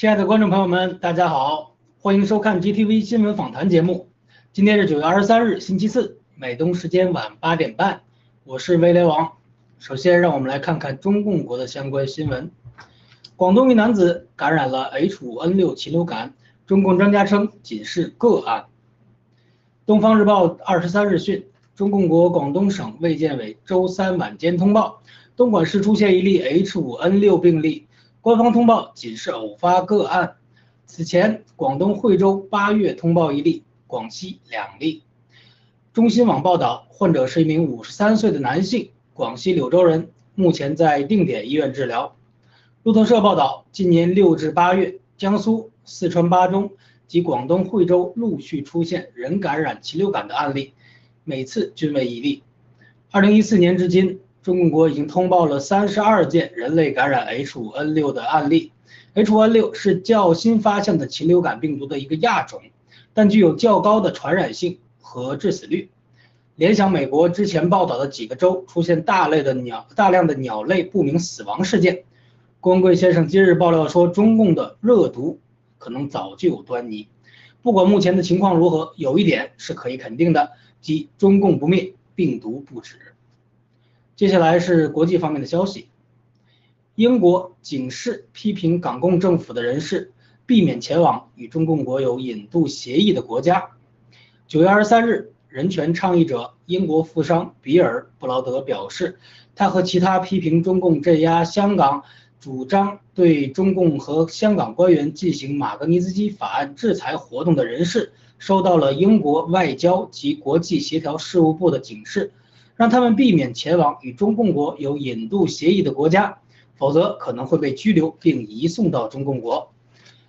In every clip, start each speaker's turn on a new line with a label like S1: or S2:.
S1: 亲爱的观众朋友们，大家好，欢迎收看 GTV 新闻访谈节目。今天是九月二十三日，星期四，美东时间晚八点半，我是威廉王。首先，让我们来看看中共国的相关新闻。广东一男子感染了 H5N6 禽流感，中共专家称仅是个案。东方日报二十三日讯，中共国广东省卫健委周三晚间通报，东莞市出现一例 H5N6 病例。官方通报仅是偶发个案。此前，广东惠州八月通报一例，广西两例。中新网报道，患者是一名五十三岁的男性，广西柳州人，目前在定点医院治疗。路透社报道，今年六至八月，江苏、四川巴中及广东惠州陆续出现人感染禽流感的案例，每次均为一例。二零一四年至今。中国已经通报了三十二件人类感染 H5N6 的案例。H5N6 是较新发现的禽流感病毒的一个亚种，但具有较高的传染性和致死率。联想美国之前报道的几个州出现大类的鸟大量的鸟类不明死亡事件，光贵先生今日爆料说，中共的热毒可能早就有端倪。不管目前的情况如何，有一点是可以肯定的，即中共不灭，病毒不止。接下来是国际方面的消息，英国警示批评港共政府的人士避免前往与中共国有引渡协议的国家。九月二十三日，人权倡议者英国富商比尔·布劳德表示，他和其他批评中共镇压香港、主张对中共和香港官员进行马格尼斯基法案制裁活动的人士收到了英国外交及国际协调事务部的警示。让他们避免前往与中共国有引渡协议的国家，否则可能会被拘留并移送到中共国。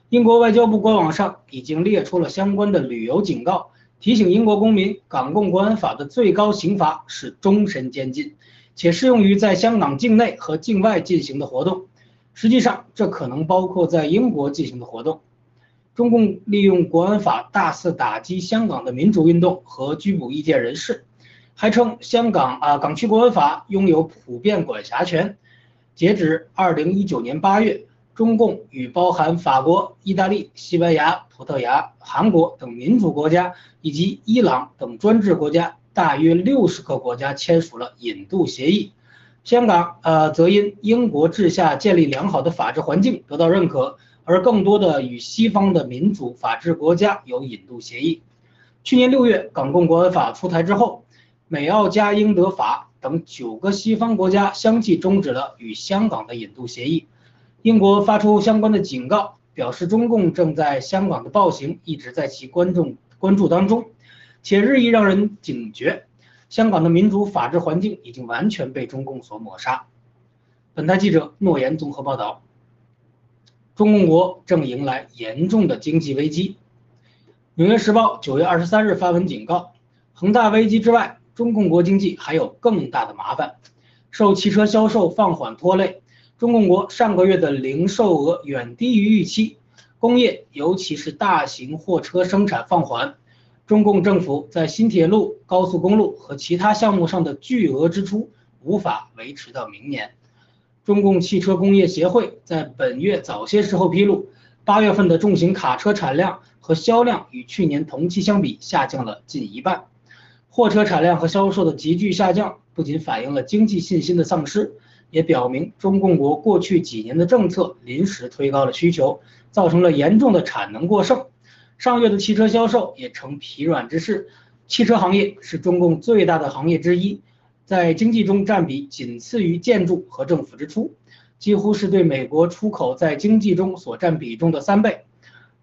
S1: 英国外交部官网上已经列出了相关的旅游警告，提醒英国公民，港共国安法的最高刑罚是终身监禁，且适用于在香港境内和境外进行的活动。实际上，这可能包括在英国进行的活动。中共利用国安法大肆打击香港的民主运动和拘捕意见人士。还称香港啊港区国安法拥有普遍管辖权。截止二零一九年八月，中共与包含法国、意大利、西班牙、葡萄牙、韩国等民主国家以及伊朗等专制国家大约六十个国家签署了引渡协议。香港呃则因英国治下建立良好的法治环境得到认可，而更多的与西方的民主法治国家有引渡协议。去年六月，港共国安法出台之后，美、澳、加、英、德、法等九个西方国家相继终止了与香港的引渡协议。英国发出相关的警告，表示中共正在香港的暴行一直在其观众关注当中，且日益让人警觉，香港的民主法治环境已经完全被中共所抹杀。本台记者诺言综合报道：中共国正迎来严重的经济危机。纽约时报九月二十三日发文警告，恒大危机之外，中共国经济还有更大的麻烦。受汽车销售放缓拖累，中共国上个月的零售额远低于预期，工业尤其是大型货车生产放缓。中共政府在新铁路、高速公路和其他项目上的巨额支出无法维持到明年。中共汽车工业协会在本月早些时候披露，八月份的重型卡车产量。和销量与去年同期相比下降了近一半，货车产量和销售的急剧下降，不仅反映了经济信心的丧失，也表明中共国过去几年的政策临时推高了需求，造成了严重的产能过剩。上月的汽车销售也呈疲软之势。汽车行业是中共最大的行业之一，在经济中占比仅次于建筑和政府支出，几乎是对美国出口在经济中所占比重的三倍。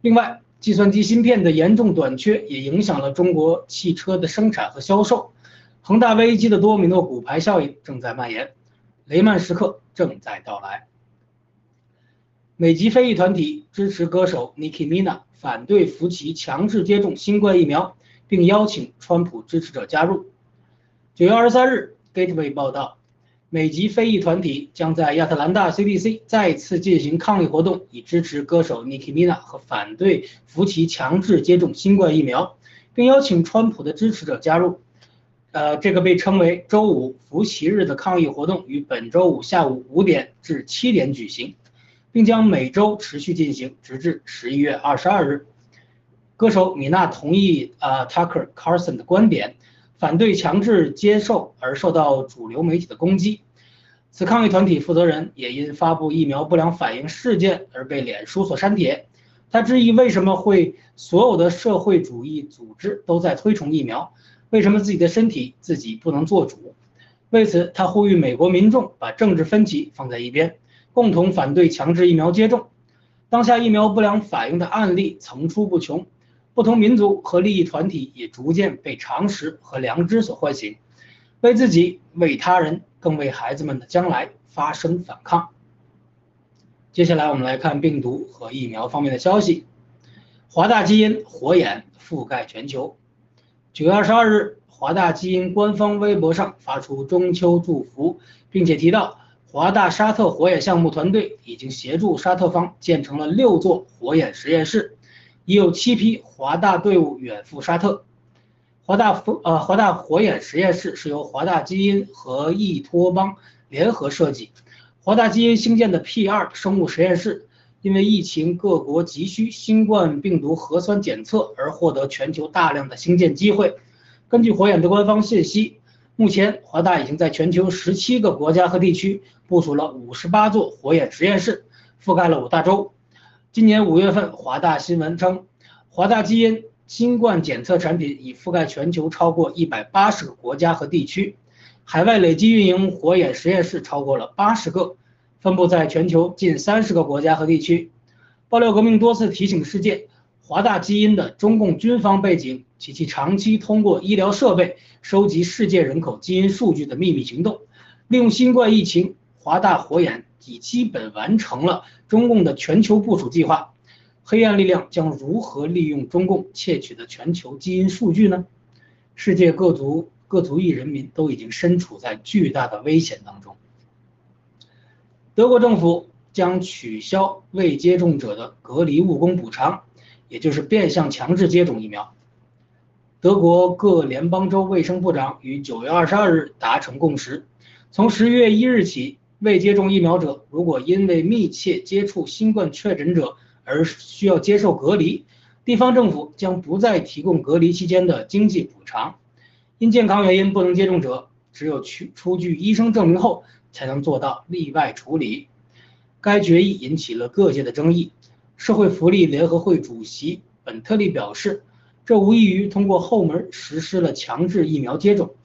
S1: 另外，计算机芯片的严重短缺也影响了中国汽车的生产和销售。恒大危机的多米诺骨牌效应正在蔓延，雷曼时刻正在到来。美籍非裔团体支持歌手 Nicki m i n a 反对福奇强制接种新冠疫苗，并邀请川普支持者加入。九月二十三日，Gateway 报道。美籍非裔团体将在亚特兰大 CDC 再次进行抗议活动，以支持歌手 Nicki Minaj 和反对福奇强制接种新冠疫苗，并邀请川普的支持者加入。呃，这个被称为“周五福奇日”的抗议活动于本周五下午五点至七点举行，并将每周持续进行，直至十一月二十二日。歌手米娜同意呃 Tucker Carlson 的观点。反对强制接受而受到主流媒体的攻击，此抗议团体负责人也因发布疫苗不良反应事件而被脸书所删帖。他质疑为什么会所有的社会主义组织都在推崇疫苗，为什么自己的身体自己不能做主？为此，他呼吁美国民众把政治分歧放在一边，共同反对强制疫苗接种。当下疫苗不良反应的案例层出不穷。不同民族和利益团体也逐渐被常识和良知所唤醒，为自己、为他人、更为孩子们的将来发声反抗。接下来，我们来看病毒和疫苗方面的消息。华大基因火眼覆盖全球。九月二十二日，华大基因官方微博上发出中秋祝福，并且提到，华大沙特火眼项目团队已经协助沙特方建成了六座火眼实验室。已有七批华大队伍远赴沙特。华大风呃华大火眼实验室是由华大基因和易托邦联合设计。华大基因兴建的 P2 生物实验室，因为疫情各国急需新冠病毒核酸检测而获得全球大量的兴建机会。根据火眼的官方信息，目前华大已经在全球十七个国家和地区部署了五十八座火眼实验室，覆盖了五大洲。今年五月份，华大新闻称，华大基因新冠检测产品已覆盖全球超过一百八十个国家和地区，海外累计运营火眼实验室超过了八十个，分布在全球近三十个国家和地区。爆料革命多次提醒世界，华大基因的中共军方背景及其长期通过医疗设备收集世界人口基因数据的秘密行动，利用新冠疫情，华大火眼。已基本完成了中共的全球部署计划，黑暗力量将如何利用中共窃取的全球基因数据呢？世界各族各族裔人民都已经身处在巨大的危险当中。德国政府将取消未接种者的隔离务工补偿，也就是变相强制接种疫苗。德国各联邦州卫生部长于九月二十二日达成共识，从十一月一日起。未接种疫苗者如果因为密切接触新冠确诊者而需要接受隔离，地方政府将不再提供隔离期间的经济补偿。因健康原因不能接种者，只有去出具医生证明后才能做到例外处理。该决议引起了各界的争议。社会福利联合会主席本特利表示，这无异于通过后门实施了强制疫苗接种。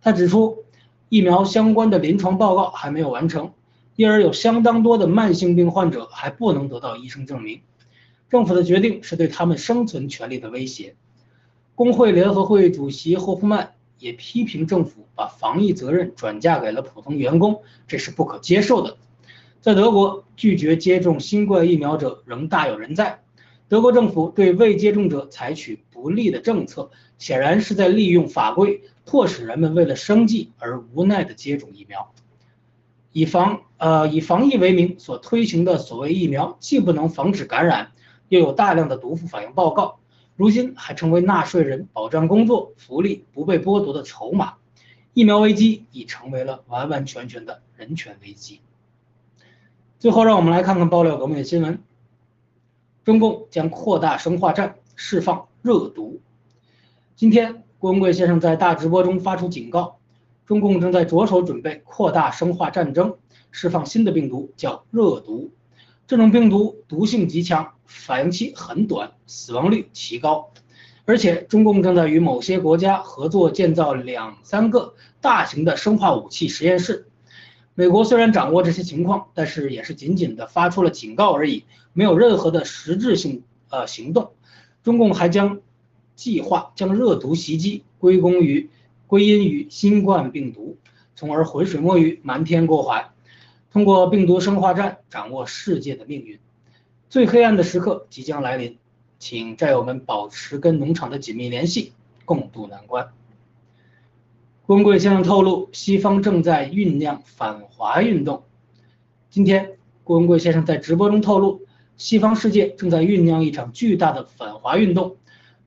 S1: 他指出，疫苗相关的临床报告还没有完成，因而有相当多的慢性病患者还不能得到医生证明。政府的决定是对他们生存权利的威胁。工会联合会主席霍夫曼也批评政府把防疫责任转嫁给了普通员工，这是不可接受的。在德国，拒绝接种新冠疫苗者仍大有人在。德国政府对未接种者采取不利的政策，显然是在利用法规迫使人们为了生计而无奈地接种疫苗。以防呃以防疫为名所推行的所谓疫苗，既不能防止感染，又有大量的毒副反应报告。如今还成为纳税人保障工作福利不被剥夺的筹码，疫苗危机已成为了完完全全的人权危机。最后，让我们来看看爆料革命的新闻：中共将扩大生化战，释放热毒。今天，郭文贵先生在大直播中发出警告，中共正在着手准备扩大生化战争，释放新的病毒，叫热毒。这种病毒毒性极强，反应期很短，死亡率奇高，而且中共正在与某些国家合作建造两三个大型的生化武器实验室。美国虽然掌握这些情况，但是也是仅仅的发出了警告而已，没有任何的实质性呃行动。中共还将计划将热毒袭击归功于归因于新冠病毒，从而浑水摸鱼，瞒天过海。通过病毒生化战掌握世界的命运，最黑暗的时刻即将来临，请战友们保持跟农场的紧密联系，共度难关。郭文贵先生透露，西方正在酝酿反华运动。今天，郭文贵先生在直播中透露，西方世界正在酝酿一场巨大的反华运动，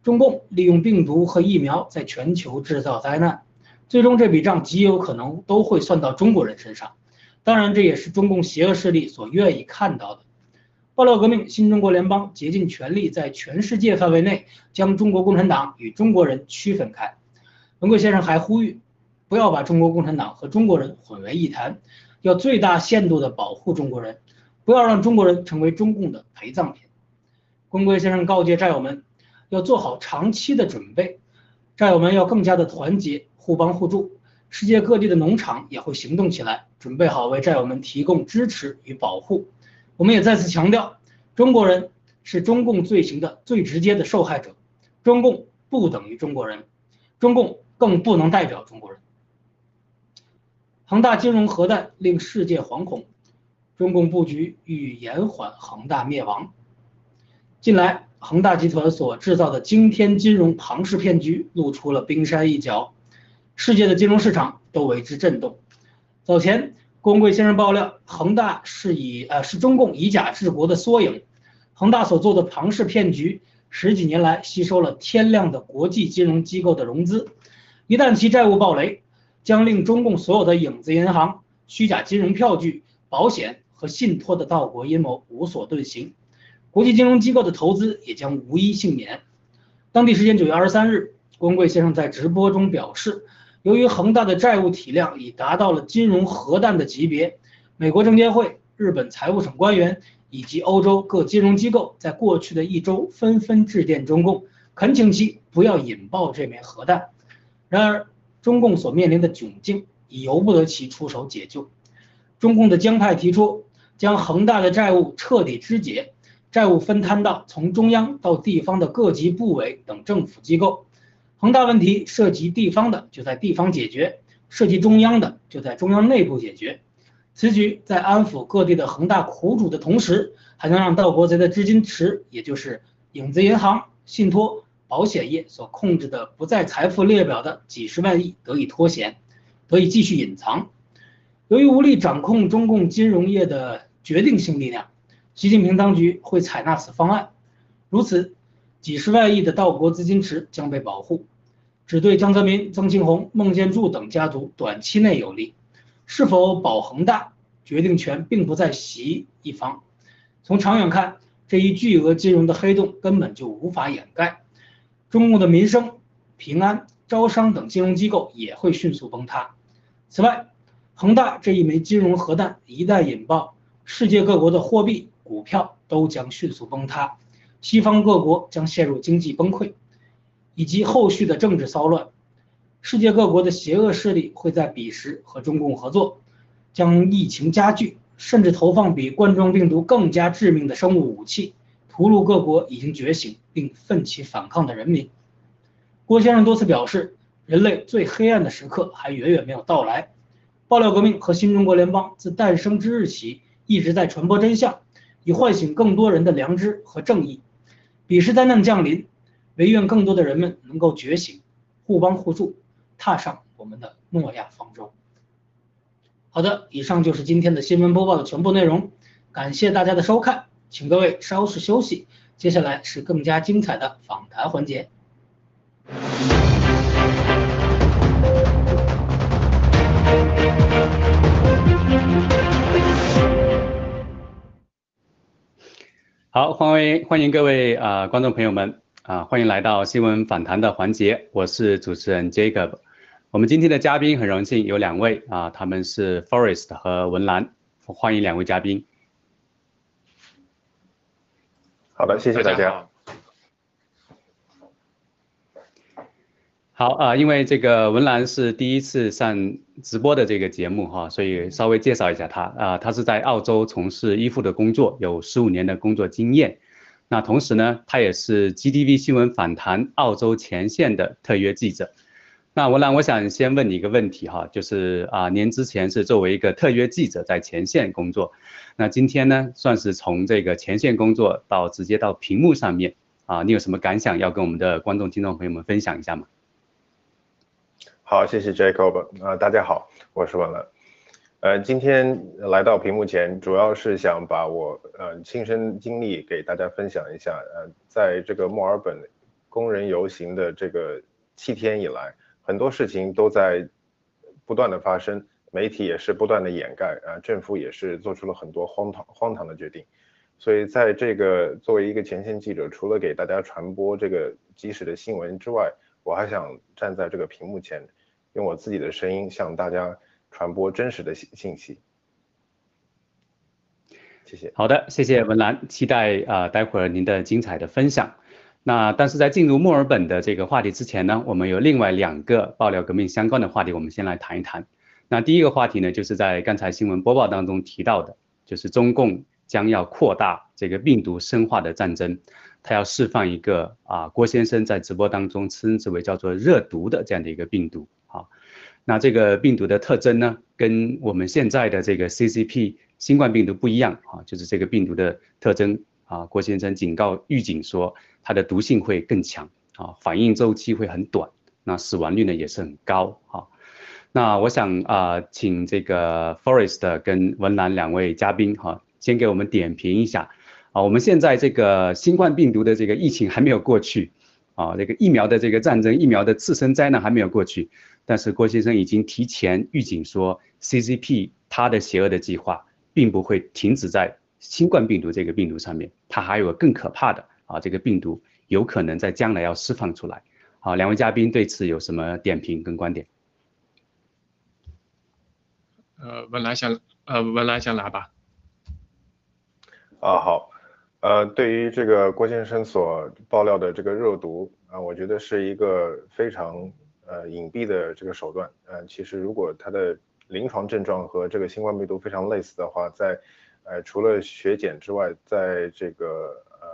S1: 中共利用病毒和疫苗在全球制造灾难，最终这笔账极有可能都会算到中国人身上。当然，这也是中共邪恶势力所愿意看到的。爆料革命新中国联邦竭尽全力在全世界范围内将中国共产党与中国人区分开。文贵先生还呼吁，不要把中国共产党和中国人混为一谈，要最大限度地保护中国人，不要让中国人成为中共的陪葬品。文贵先生告诫战友们，要做好长期的准备，战友们要更加的团结，互帮互助。世界各地的农场也会行动起来，准备好为战友们提供支持与保护。我们也再次强调，中国人是中共罪行的最直接的受害者，中共不等于中国人，中共更不能代表中国人。恒大金融核弹令世界惶恐，中共布局欲延缓恒大灭亡。近来，恒大集团所制造的惊天金融庞氏骗局露出了冰山一角。世界的金融市场都为之震动。早前，郭文贵先生爆料，恒大是以呃是中共以假治国的缩影。恒大所做的庞氏骗局，十几年来吸收了天量的国际金融机构的融资，一旦其债务暴雷，将令中共所有的影子银行、虚假金融票据、保险和信托的盗国阴谋无所遁形，国际金融机构的投资也将无一幸免。当地时间九月二十三日，郭文贵先生在直播中表示。由于恒大的债务体量已达到了金融核弹的级别，美国证监会、日本财务省官员以及欧洲各金融机构在过去的一周纷纷致电中共，恳请其不要引爆这枚核弹。然而，中共所面临的窘境已由不得其出手解救。中共的江派提出将恒大的债务彻底肢解，债务分摊到从中央到地方的各级部委等政府机构。恒大问题涉及地方的，就在地方解决；涉及中央的，就在中央内部解决。此举在安抚各地的恒大苦主的同时，还能让盗国贼的资金池，也就是影子银行、信托、保险业所控制的不在财富列表的几十万亿得以脱险，得以继续隐藏。由于无力掌控中共金融业的决定性力量，习近平当局会采纳此方案。如此。几十万亿的盗国资金池将被保护，只对江泽民、曾庆红、孟建柱等家族短期内有利。是否保恒大，决定权并不在习一方。从长远看，这一巨额金融的黑洞根本就无法掩盖，中共的民生、平安、招商等金融机构也会迅速崩塌。此外，恒大这一枚金融核弹一旦引爆，世界各国的货币、股票都将迅速崩塌，西方各国将陷入经济崩溃，以及后续的政治骚乱。世界各国的邪恶势力会在彼时和中共合作，将疫情加剧，甚至投放比冠状病毒更加致命的生物武器，屠戮各国已经觉醒并奋起反抗的人民。郭先生多次表示，人类最黑暗的时刻还远远没有到来。爆料革命和新中国联邦自诞生之日起，一直在传播真相，以唤醒更多人的良知和正义。彼时灾难降临，唯愿更多的人们能够觉醒，互帮互助。踏上我们的诺亚方舟。好的，以上就是今天的新闻播报的全部内容，感谢大家的收看，请各位稍事休息，接下来是更加精彩的访谈环节。
S2: 好，欢迎欢迎各位啊观众朋友们啊，欢迎来到新闻访谈的环节，我是主持人 Jacob。我们今天的嘉宾很荣幸有两位啊，他们是 Forest 和文兰，欢迎两位嘉宾。
S3: 好的，谢谢大家。
S2: 好啊，因为这个文兰是第一次上直播的这个节目哈，所以稍微介绍一下她啊，她是在澳洲从事医护的工作，有十五年的工作经验。那同时呢，她也是 GTV 新闻访谈澳洲前线的特约记者。那文兰，我想先问你一个问题哈，就是啊，您之前是作为一个特约记者在前线工作，那今天呢，算是从这个前线工作到直接到屏幕上面啊，你有什么感想要跟我们的观众、听众朋友们分享一下吗？
S3: 好，谢谢 Jacob 啊，大家好，我是文兰，呃，今天来到屏幕前，主要是想把我呃亲身经历给大家分享一下，呃，在这个墨尔本工人游行的这个七天以来。很多事情都在不断的发生，媒体也是不断的掩盖啊，政府也是做出了很多荒唐荒唐的决定，所以在这个作为一个前线记者，除了给大家传播这个及时的新闻之外，我还想站在这个屏幕前，用我自己的声音向大家传播真实的信信息。谢谢。
S2: 好的，谢谢文兰，期待啊待会儿您的精彩的分享。那但是在进入墨尔本的这个话题之前呢，我们有另外两个爆料革命相关的话题，我们先来谈一谈。那第一个话题呢，就是在刚才新闻播报当中提到的，就是中共将要扩大这个病毒生化的战争，他要释放一个啊郭先生在直播当中称之为叫做热毒的这样的一个病毒啊。那这个病毒的特征呢，跟我们现在的这个 CCP 新冠病毒不一样啊，就是这个病毒的特征啊，郭先生警告预警说。它的毒性会更强啊，反应周期会很短，那死亡率呢也是很高啊。那我想啊，请这个 Forest 跟文兰两位嘉宾哈，先给我们点评一下啊。我们现在这个新冠病毒的这个疫情还没有过去啊，这个疫苗的这个战争，疫苗的次生灾难还没有过去，但是郭先生已经提前预警说，CCP 它的邪恶的计划并不会停止在新冠病毒这个病毒上面，它还有个更可怕的。啊，这个病毒有可能在将来要释放出来。好，两位嘉宾对此有什么点评跟观点？
S4: 呃，文兰先，呃，文兰先来吧。
S3: 啊，好，呃，对于这个郭先生所爆料的这个热毒啊，我觉得是一个非常呃隐蔽的这个手段。呃，其实如果它的临床症状和这个新冠病毒非常类似的话，在呃除了血检之外，在这个呃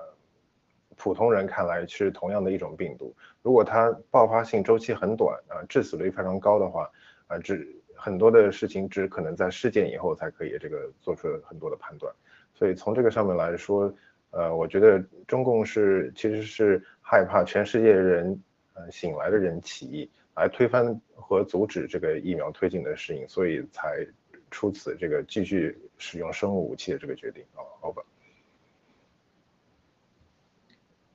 S3: 普通人看来是同样的一种病毒，如果它爆发性周期很短啊，致死率非常高的话，啊，只很多的事情只可能在事件以后才可以这个做出很多的判断，所以从这个上面来说，呃，我觉得中共是其实是害怕全世界人，呃，醒来的人起义来推翻和阻止这个疫苗推进的事情，所以才出此这个继续使用生物武器的这个决定啊，好吧。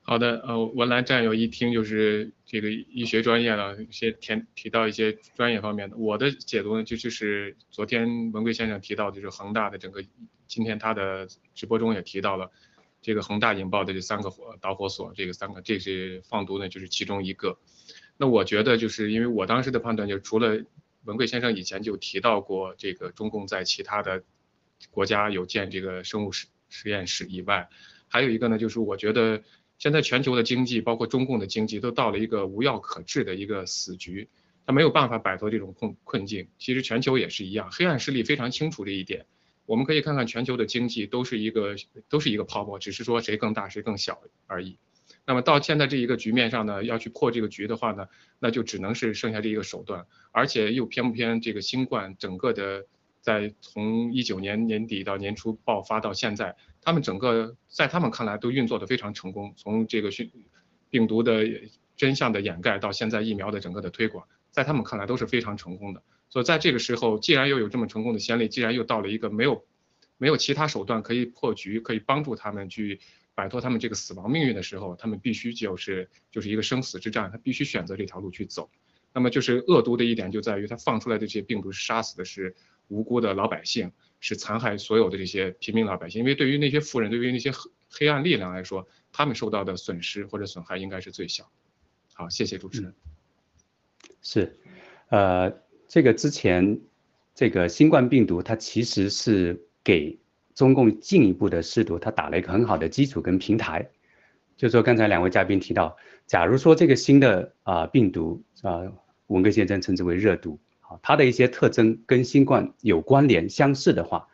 S4: 好的，呃，文兰战友一听就是这个医学专业的，先提提到一些专业方面的。我的解读呢，就就是昨天文贵先生提到，就是恒大的整个，今天他的直播中也提到了，这个恒大引爆的这三个火导火索，这个三个这是放毒呢，就是其中一个。那我觉得就是因为我当时的判断，就除了文贵先生以前就提到过，这个中共在其他的国家有建这个生物实实验室以外，还有一个呢，就是我觉得现在全球的经济，包括中共的经济，都到了一个无药可治的一个死局，他没有办法摆脱这种困困境。其实全球也是一样，黑暗势力非常清楚这一点。我们可以看看全球的经济都是一个都是一个泡沫，只是说谁更大谁更小而已。那么到现在这一个局面上呢，要去破这个局的话呢，那就只能是剩下这一个手段，而且又偏不偏这个新冠整个的在从一九年年底到年初爆发到现在，他们整个在他们看来都运作的非常成功，从这个病毒的真相的掩盖到现在疫苗的整个的推广，在他们看来都是非常成功的。所以在这个时候，既然又有这么成功的先例，既然又到了一个没有没有其他手段可以破局，可以帮助他们去。摆脱他们这个死亡命运的时候，他们必须就是就是一个生死之战，他必须选择这条路去走。那么就是恶毒的一点就在于，他放出来的这些病毒杀死的是无辜的老百姓，是残害所有的这些平民老百姓。因为对于那些富人，对于那些黑暗力量来说，他们受到的损失或者损害应该是最小。好，谢谢主持人。
S2: 是，呃，这个之前这个新冠病毒它其实是给。中共进一步的试毒，它打了一个很好的基础跟平台，就说刚才两位嘉宾提到，假如说这个新的啊病毒啊，文革先生称之为热毒啊，它的一些特征跟新冠有关联相似的话，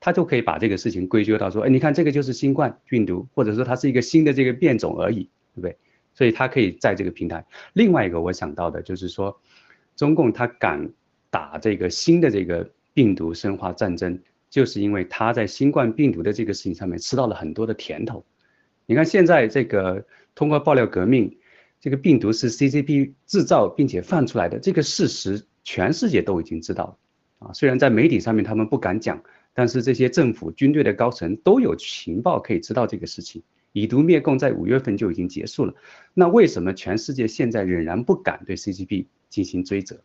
S2: 他就可以把这个事情归咎到说，哎，你看这个就是新冠病毒，或者说它是一个新的这个变种而已，对不对？所以它可以在这个平台。另外一个我想到的就是说，中共他敢打这个新的这个病毒生化战争。就是因为他在新冠病毒的这个事情上面吃到了很多的甜头，你看现在这个通过爆料革命，这个病毒是 CCP 制造并且放出来的这个事实，全世界都已经知道了啊。虽然在媒体上面他们不敢讲，但是这些政府军队的高层都有情报可以知道这个事情。以毒灭共在五月份就已经结束了，那为什么全世界现在仍然不敢对 CCP 进行追责？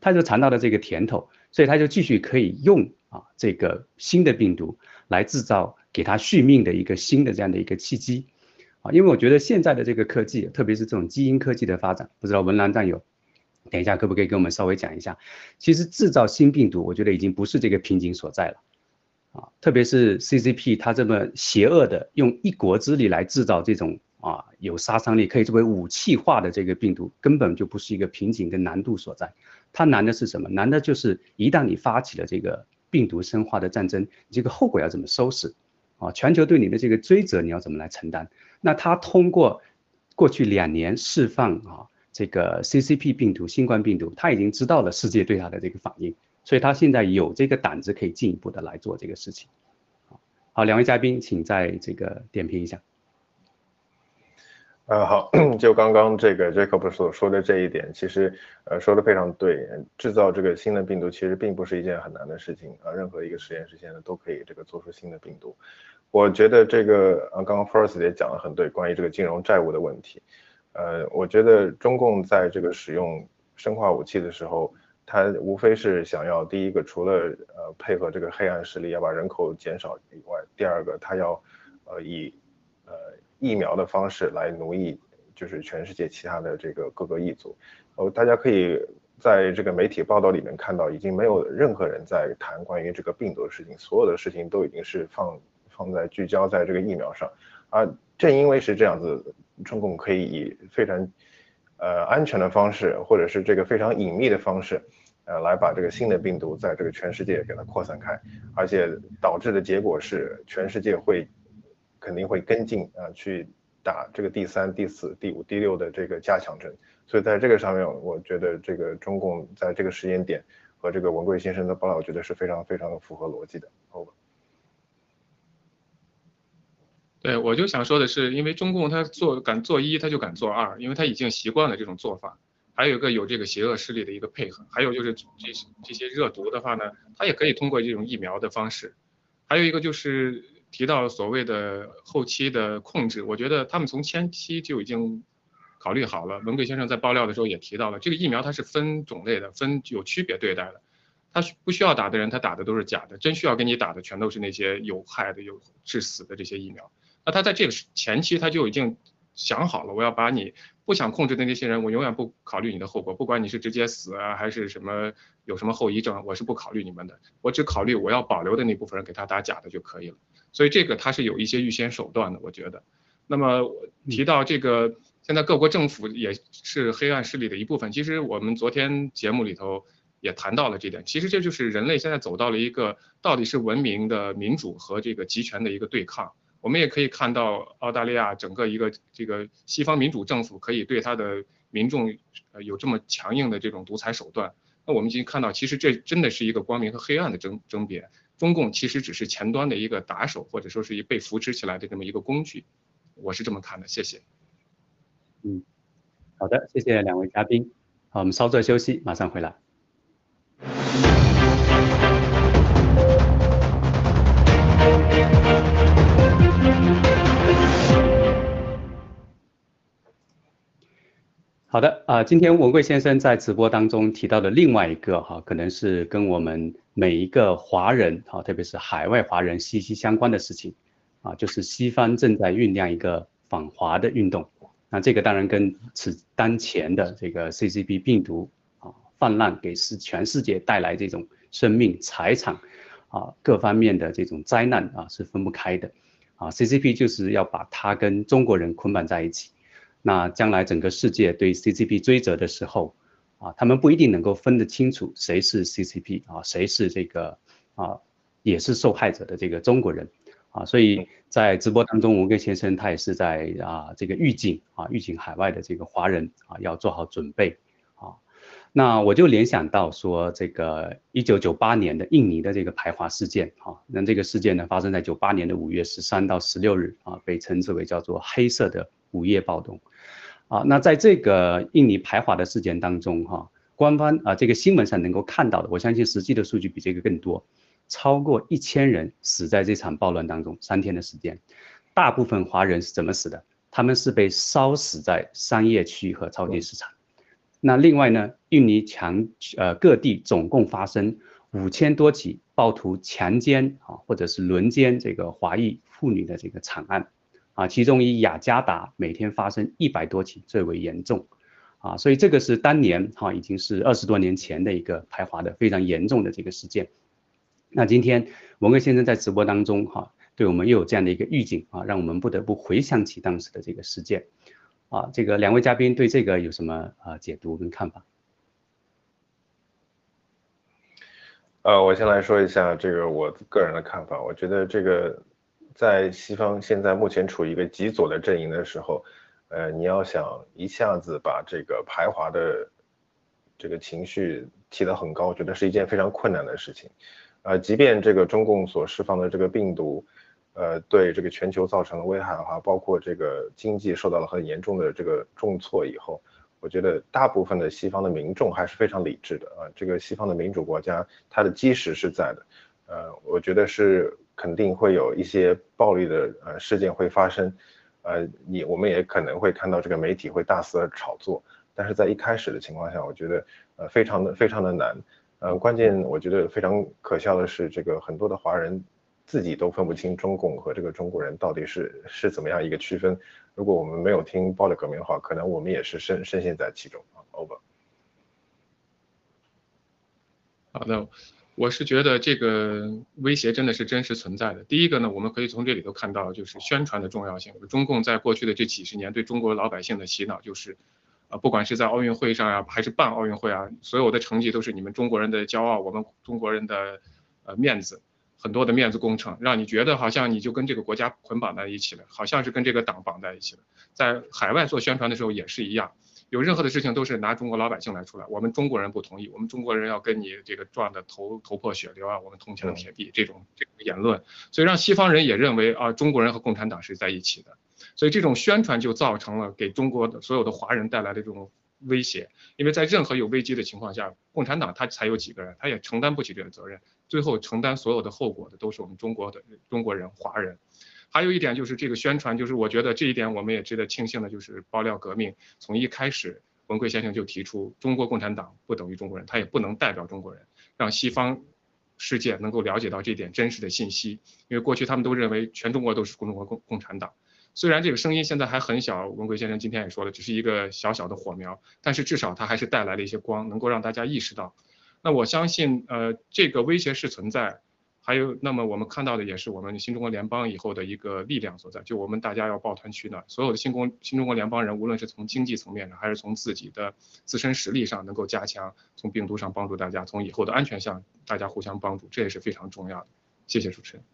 S2: 他就尝到了这个甜头，所以他就继续可以用。啊，这个新的病毒来制造给他续命的一个新的这样的一个契机，啊，因为我觉得现在的这个科技，特别是这种基因科技的发展，不知道文兰战友，等一下可不可以跟我们稍微讲一下？其实制造新病毒，我觉得已经不是这个瓶颈所在了，啊，特别是 CCP 它这么邪恶的用一国之力来制造这种啊有杀伤力可以作为武器化的这个病毒，根本就不是一个瓶颈跟难度所在，它难的是什么？难的就是一旦你发起了这个。病毒生化的战争，这个后果要怎么收拾？啊，全球对你的这个追责你要怎么来承担？那他通过过去两年释放啊这个 CCP 病毒、新冠病毒，他已经知道了世界对他的这个反应，所以他现在有这个胆子可以进一步的来做这个事情。好，两位嘉宾，请在这个点评一下。
S3: 呃，好，就刚刚这个 Jacob 所说的这一点，其实呃说的非常对。制造这个新的病毒其实并不是一件很难的事情啊，任何一个实验室现在都可以这个做出新的病毒。我觉得这个啊，刚刚 First 也讲的很对，关于这个金融债务的问题。呃，我觉得中共在这个使用生化武器的时候，它无非是想要第一个，除了呃配合这个黑暗势力要把人口减少以外，第二个，它要呃以。疫苗的方式来奴役，就是全世界其他的这个各个异族。哦，大家可以在这个媒体报道里面看到，已经没有任何人在谈关于这个病毒的事情，所有的事情都已经是放放在聚焦在这个疫苗上。啊，正因为是这样子，中共可以以非常呃安全的方式，或者是这个非常隐秘的方式，呃，来把这个新的病毒在这个全世界给它扩散开，而且导致的结果是全世界会。肯定会跟进啊，去打这个第三、第四、第五、第六的这个加强针。所以在这个上面，我觉得这个中共在这个时间点和这个文贵先生的报道，我觉得是非常非常符合逻辑的。
S4: 对，我就想说的是，因为中共他做敢做一，他就敢做二，因为他已经习惯了这种做法。还有一个有这个邪恶势力的一个配合，还有就是这这些热毒的话呢，他也可以通过这种疫苗的方式。还有一个就是。提到所谓的后期的控制，我觉得他们从前期就已经考虑好了。文贵先生在爆料的时候也提到了，这个疫苗它是分种类的，分有区别对待的。他不需要打的人，他打的都是假的；真需要给你打的，全都是那些有害的、有致死的这些疫苗。那他在这个前期他就已经想好了，我要把你不想控制的那些人，我永远不考虑你的后果，不管你是直接死啊，还是什么有什么后遗症，我是不考虑你们的，我只考虑我要保留的那部分人给他打假的就可以了。所以这个它是有一些预先手段的，我觉得。那么提到这个，现在各国政府也是黑暗势力的一部分。其实我们昨天节目里头也谈到了这点。其实这就是人类现在走到了一个到底是文明的民主和这个集权的一个对抗。我们也可以看到澳大利亚整个一个这个西方民主政府可以对他的民众呃有这么强硬的这种独裁手段。那我们已经看到，其实这真的是一个光明和黑暗的争争辩。中共其实只是前端的一个打手，或者说是一被扶持起来的这么一个工具。我是这么看的，谢谢。
S2: 嗯，好的，谢谢两位嘉宾。好，我们稍作休息，马上回来。好的啊，今天文贵先生在直播当中提到的另外一个哈，可能是跟我们每一个华人哈，特别是海外华人息息相关的事情啊，就是西方正在酝酿一个反华的运动。那这个当然跟此当前的这个 CCP 病毒啊泛滥给世全世界带来这种生命财产啊各方面的这种灾难啊是分不开的啊。CCP 就是要把它跟中国人捆绑在一起。那将来整个世界对 CCP 追责的时候，啊，他们不一定能够分得清楚谁是 CCP 啊，谁是这个啊，也是受害者的这个中国人，啊，所以在直播当中，吴根先生他也是在啊这个预警啊预警海外的这个华人啊要做好准备啊，那我就联想到说这个一九九八年的印尼的这个排华事件啊，那这个事件呢发生在九八年的五月十三到十六日啊，被称之为叫做黑色的。午夜暴动，啊，那在这个印尼排华的事件当中，哈，官方啊这个新闻上能够看到的，我相信实际的数据比这个更多，超过一千人死在这场暴乱当中，三天的时间，大部分华人是怎么死的？他们是被烧死在商业区和超级市场。那另外呢，印尼强呃各地总共发生五千多起暴徒强奸啊或者是轮奸这个华裔妇女的这个惨案。啊，其中以雅加达每天发生一百多起最为严重，啊，所以这个是当年哈已经是二十多年前的一个排华的非常严重的这个事件。那今天文革先生在直播当中哈，对我们又有这样的一个预警啊，让我们不得不回想起当时的这个事件。啊，这个两位嘉宾对这个有什么啊解读跟看法？
S3: 呃，我先来说一下这个我个人的看法，我觉得这个。在西方现在目前处于一个极左的阵营的时候，呃，你要想一下子把这个排华的这个情绪提得很高，我觉得是一件非常困难的事情。呃，即便这个中共所释放的这个病毒，呃，对这个全球造成的危害的话，包括这个经济受到了很严重的这个重挫以后，我觉得大部分的西方的民众还是非常理智的啊。这个西方的民主国家，它的基石是在的。呃，我觉得是。肯定会有一些暴力的呃事件会发生，呃，你我们也可能会看到这个媒体会大肆的炒作，但是在一开始的情况下，我觉得呃非常的非常的难，呃，关键我觉得非常可笑的是，这个很多的华人自己都分不清中共和这个中国人到底是是怎么样一个区分。如果我们没有听暴力革命的话，可能我们也是深深陷在其中啊。Over。
S4: 好的。我是觉得这个威胁真的是真实存在的。第一个呢，我们可以从这里头看到，就是宣传的重要性。中共在过去的这几十年对中国老百姓的洗脑，就是，啊，不管是在奥运会上呀，还是办奥运会啊，所有的成绩都是你们中国人的骄傲，我们中国人的，呃，面子，很多的面子工程，让你觉得好像你就跟这个国家捆绑在一起了，好像是跟这个党绑在一起了。在海外做宣传的时候也是一样。有任何的事情都是拿中国老百姓来出来，我们中国人不同意，我们中国人要跟你这个撞的头头破血流啊，我们铜墙铁壁这种这种言论，所以让西方人也认为啊，中国人和共产党是在一起的，所以这种宣传就造成了给中国的所有的华人带来的这种威胁，因为在任何有危机的情况下，共产党他才有几个人，他也承担不起这个责任，最后承担所有的后果的都是我们中国的中国人华人。还有一点就是这个宣传，就是我觉得这一点我们也值得庆幸的，就是爆料革命从一开始，文贵先生就提出中国共产党不等于中国人，他也不能代表中国人，让西方世界能够了解到这点真实的信息。因为过去他们都认为全中国都是共中国共共产党，虽然这个声音现在还很小，文贵先生今天也说了，只是一个小小的火苗，但是至少它还是带来了一些光，能够让大家意识到。那我相信，呃，这个威胁是存在。还有，那么我们看到的也是我们新中国联邦以后的一个力量所在，就我们大家要抱团取暖，所有的新公新中国联邦人，无论是从经济层面上，还是从自己的自身实力上，能够加强，从病毒上帮助大家，从以后的安全上，大家互相帮助，这也是非常重要的。谢谢主持人。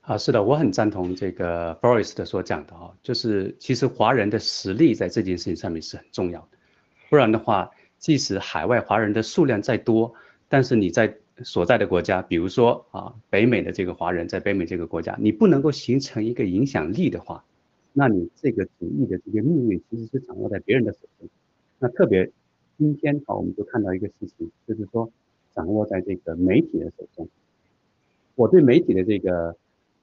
S2: 啊，是的，我很赞同这个 Boris 的所讲的哈，就是其实华人的实力在这件事情上面是很重要的，不然的话，即使海外华人的数量再多，但是你在所在的国家，比如说啊，北美的这个华人在北美这个国家，你不能够形成一个影响力的话，那你这个主义的这个命运其实是掌握在别人的手中。那特别今天啊，我们就看到一个事情，就是说掌握在这个媒体的手中。我对媒体的这个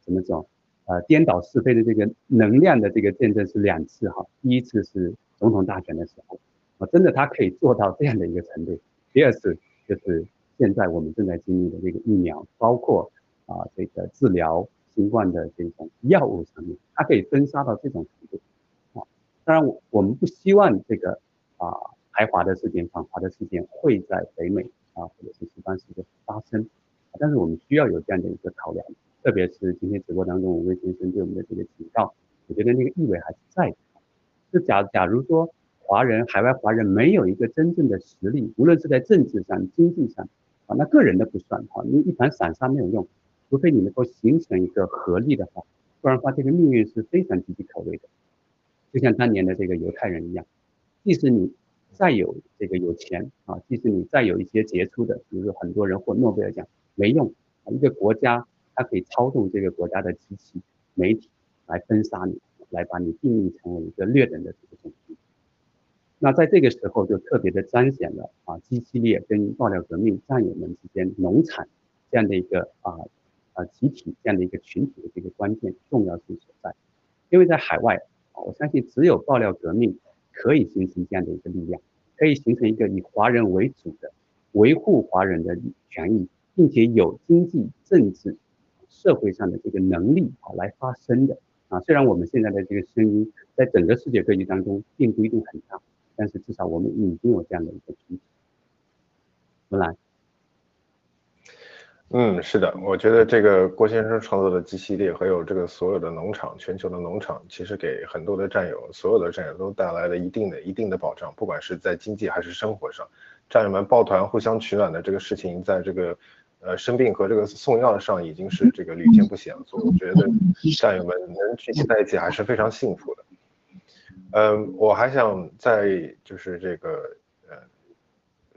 S2: 怎么讲，呃，颠倒是非的这个能量的这个见证是两次哈。第一次是总统大选的时候，啊，真的他可以做到这样的一个程度。第二次就是。现在我们正在经历的这个疫苗，包括啊这个治疗新冠的这种药物上面，它可以分杀到这种程度啊。当然，我我们不希望这个啊排华的事件、反华的事件会在北美啊或者是西方世界发生，但是我们需要有这样的一个考量，特别是今天直播当中吴威先生对我们的这个警告，我觉得那个意味还是在的。就假假如说华人海外华人没有一个真正的实力，无论是在政治上、经济上，那个人的不算哈，因为一盘散沙没有用，除非你能够形成一个合力的话，不然的话这个命运是非常岌岌可危的。就像当年的这个犹太人一样，即使你再有这个有钱啊，即使你再有一些杰出的，比如说很多人获诺贝尔奖，没用，一个国家它可以操纵这个国家的机器媒体来封杀你，来把你定义成为一个劣等的这个种族。那在这个时候就特别的彰显了啊，基系列跟爆料革命战友们之间农产这样的一个啊啊集体这样的一个群体的这个关键重要性所在。因为在海外啊，我相信只有爆料革命可以形成这样的一个力量，可以形成一个以华人为主的维护华人的权益，并且有经济、政治、社会上的这个能力啊来发声的啊。虽然我们现在的这个声音在整个世界格局当中并不一定很大。但是至少我们已经有这样的一个群体。文兰，
S3: 嗯，是的，我觉得这个郭先生创作的 G 系列，还有这个所有的农场，全球的农场，其实给很多的战友，所有的战友都带来了一定的、一定的保障，不管是在经济还是生活上，战友们抱团互相取暖的这个事情，在这个呃生病和这个送药上已经是这个屡见不鲜了，所以我觉得战友们能聚集在一起还是非常幸福的。嗯，我还想再就是这个呃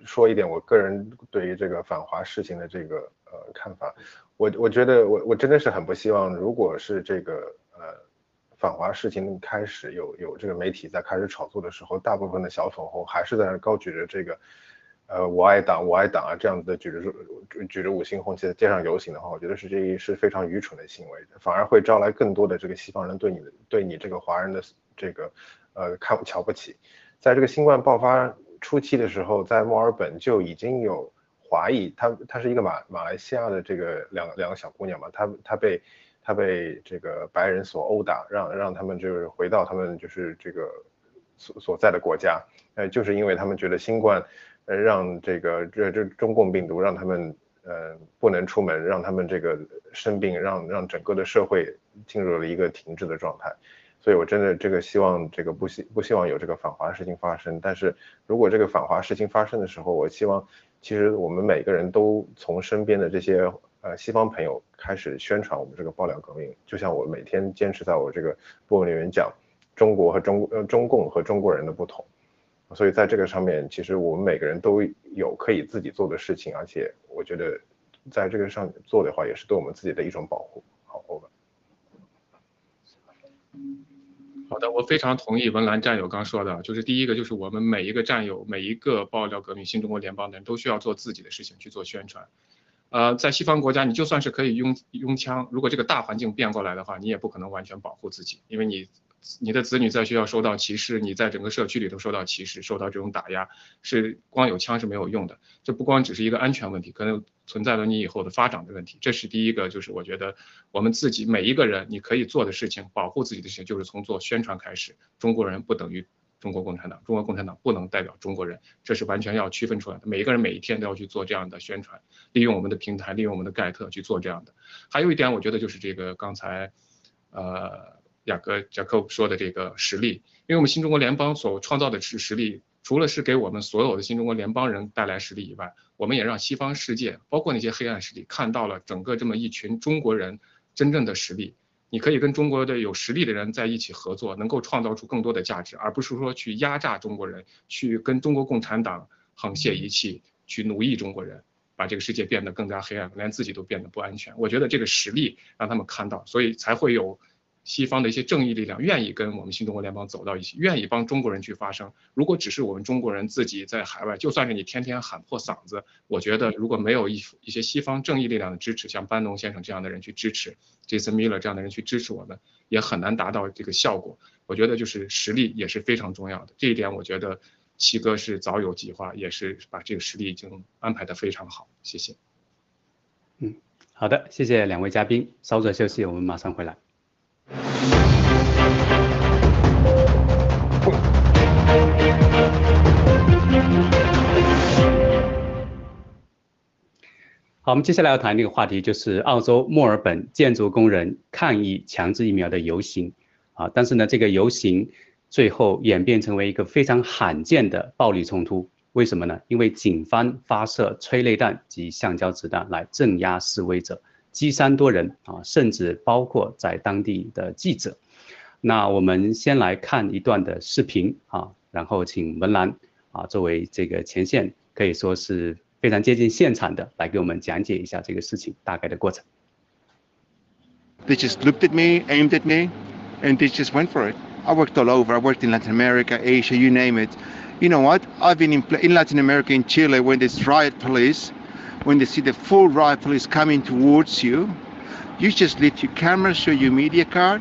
S3: 说一点我个人对于这个反华事情的这个呃看法。我我觉得我我真的是很不希望，如果是这个呃反华事情开始有有这个媒体在开始炒作的时候，大部分的小粉红还是在那高举着这个呃我爱党我爱党啊这样子的举着举着五星红旗在街上游行的话，我觉得是这一是非常愚蠢的行为，反而会招来更多的这个西方人对你的对你这个华人的这个。呃，看瞧不起，在这个新冠爆发初期的时候，在墨尔本就已经有华裔，她她是一个马马来西亚的这个两两个小姑娘嘛，她她被她被这个白人所殴打，让让他们就是回到他们就是这个所所在的国家，呃，就是因为他们觉得新冠，呃，让这个这这中共病毒让他们呃不能出门，让他们这个生病，让让整个的社会进入了一个停滞的状态。所以，我真的这个希望这个不希不希望有这个反华的事情发生。但是如果这个反华事情发生的时候，我希望其实我们每个人都从身边的这些呃西方朋友开始宣传我们这个爆料革命。就像我每天坚持在我这个部门里面讲中国和中呃中共和中国人的不同。所以在这个上面，其实我们每个人都有可以自己做的事情，而且我觉得在这个上做的话，也是对我们自己的一种保护。好，over。
S4: 好的，我非常同意文兰战友刚说的，就是第一个就是我们每一个战友，每一个爆料革命新中国联邦的人都需要做自己的事情去做宣传。呃，在西方国家，你就算是可以拥拥枪，如果这个大环境变过来的话，你也不可能完全保护自己，因为你你的子女在学校受到歧视，你在整个社区里头受到歧视，受到这种打压，是光有枪是没有用的。这不光只是一个安全问题，可能存在了你以后的发展的问题。这是第一个，就是我觉得我们自己每一个人，你可以做的事情，保护自己的事情，就是从做宣传开始。中国人不等于中国共产党，中国共产党不能代表中国人，这是完全要区分出来的。每一个人每一天都要去做这样的宣传，利用我们的平台，利用我们的盖特去做这样的。还有一点，我觉得就是这个刚才，呃。雅各贾克说的这个实力，因为我们新中国联邦所创造的是实力，除了是给我们所有的新中国联邦人带来实力以外，我们也让西方世界，包括那些黑暗势力，看到了整个这么一群中国人真正的实力。你可以跟中国的有实力的人在一起合作，能够创造出更多的价值，而不是说去压榨中国人，去跟中国共产党沆瀣一气，去奴役中国人，把这个世界变得更加黑暗，连自己都变得不安全。我觉得这个实力让他们看到，所以才会有。西方的一些正义力量愿意跟我们新中国联邦走到一起，愿意帮中国人去发声。如果只是我们中国人自己在海外，就算是你天天喊破嗓子，我觉得如果没有一一些西方正义力量的支持，像班农先生这样的人去支持，Jason Miller 这样的人去支持我们，也很难达到这个效果。我觉得就是实力也是非常重要的，这一点我觉得七哥是早有计划，也是把这个实力已经安排的非常好。谢谢。
S2: 嗯，好的，谢谢两位嘉宾，稍作休息，我们马上回来。好，我们接下来要谈这个话题，就是澳洲墨尔本建筑工人抗议强制疫苗的游行啊。但是呢，这个游行最后演变成为一个非常罕见的暴力冲突。为什么呢？因为警方发射催泪弹及橡胶子弹来镇压示威者，击伤多人啊，甚至包括在当地的记者。那我们先来看一段的视频啊，然后请文兰啊作为这个前线，可以说是。非常接近现场的，来给我们讲解一下这个事情大概的过程。
S5: They just looked at me, aimed at me, and they just went for it. I worked all over. I worked in Latin America, Asia, you name it. You know what? I've been in, in Latin America, in Chile, when this riot police, when they see the full rifle is coming towards you, you just let your camera show your media card,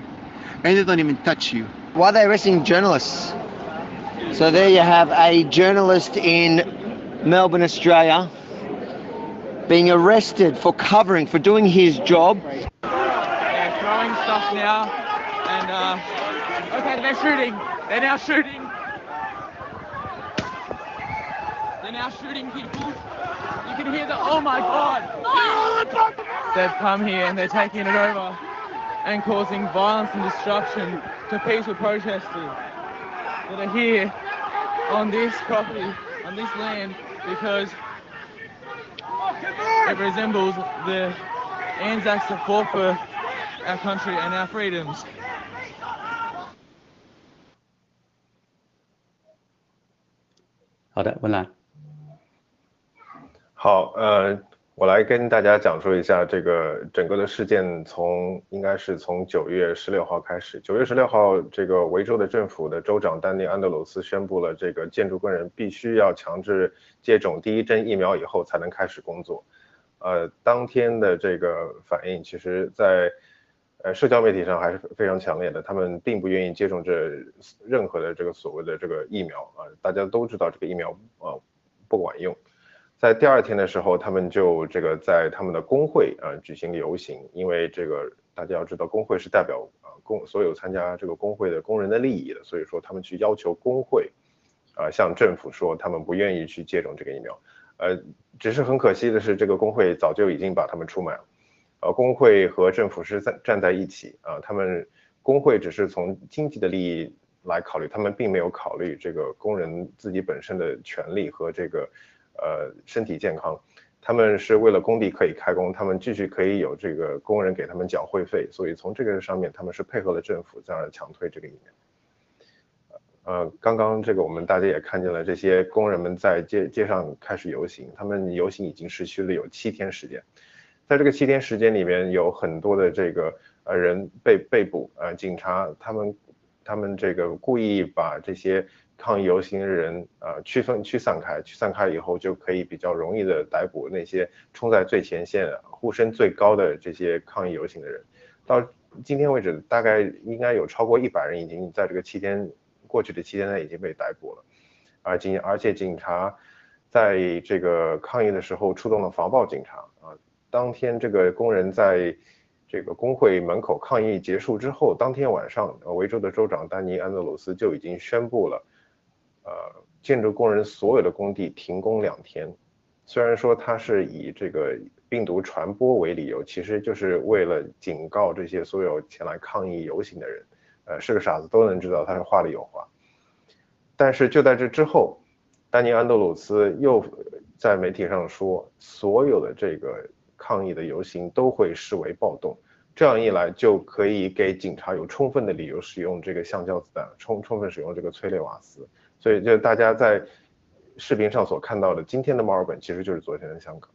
S5: and they don't even touch you.
S6: Why are they arresting journalists? So there you have a journalist in Melbourne, Australia, being arrested for covering, for doing his job.
S7: They're throwing stuff now, and uh, okay, they're shooting. They're now shooting. They're now shooting people can hear the oh my god. They've come here and they're taking it over and causing violence and destruction to peaceful protesters that are here on this property, on this land, because it resembles the Anzacs that fought for our country and our freedoms.
S2: All right,
S3: 好，呃，我来跟大家讲述一下这个整个的事件，从应该是从九月十六号开始。九月十六号，这个维州的政府的州长丹尼安德鲁斯宣布了，这个建筑工人必须要强制接种第一针疫苗以后才能开始工作。呃，当天的这个反应，其实在呃社交媒体上还是非常强烈的。他们并不愿意接种这任何的这个所谓的这个疫苗啊，大家都知道这个疫苗啊不管用。在第二天的时候，他们就这个在他们的工会啊举行游行，因为这个大家要知道，工会是代表啊工所有参加这个工会的工人的利益的，所以说他们去要求工会啊向政府说他们不愿意去接种这个疫苗，呃，只是很可惜的是，这个工会早就已经把他们出卖了，呃，工会和政府是在站在一起啊，他们工会只是从经济的利益来考虑，他们并没有考虑这个工人自己本身的权利和这个。呃，身体健康，他们是为了工地可以开工，他们继续可以有这个工人给他们缴会费，所以从这个上面，他们是配合了政府在那强推这个疫苗。呃，刚刚这个我们大家也看见了，这些工人们在街街上开始游行，他们游行已经持续了有七天时间，在这个七天时间里面，有很多的这个呃人被被捕，呃，警察他们他们这个故意把这些。抗议游行的人，呃，区分驱散开，驱散开以后就可以比较容易的逮捕那些冲在最前线、呼声最高的这些抗议游行的人。到今天为止，大概应该有超过一百人已经在这个期间过去的期间内已经被逮捕了，而警而且警察在这个抗议的时候出动了防暴警察啊。当天这个工人在这个工会门口抗议结束之后，当天晚上，维州的州长丹尼安德鲁斯就已经宣布了，呃，建筑工人所有的工地停工两天。虽然说他是以这个病毒传播为理由，其实就是为了警告这些所有前来抗议游行的人，呃，是个傻子都能知道他是话里有话。但是就在这之后，丹尼安德鲁斯又在媒体上说，所有的这个。抗议的游行都会视为暴动，这样一来就可以给警察有充分的理由使用这个橡胶子弹，充充分使用这个催泪瓦斯。所以就大家在视频上所看到的今天的墨尔本，其实就是昨天的香港。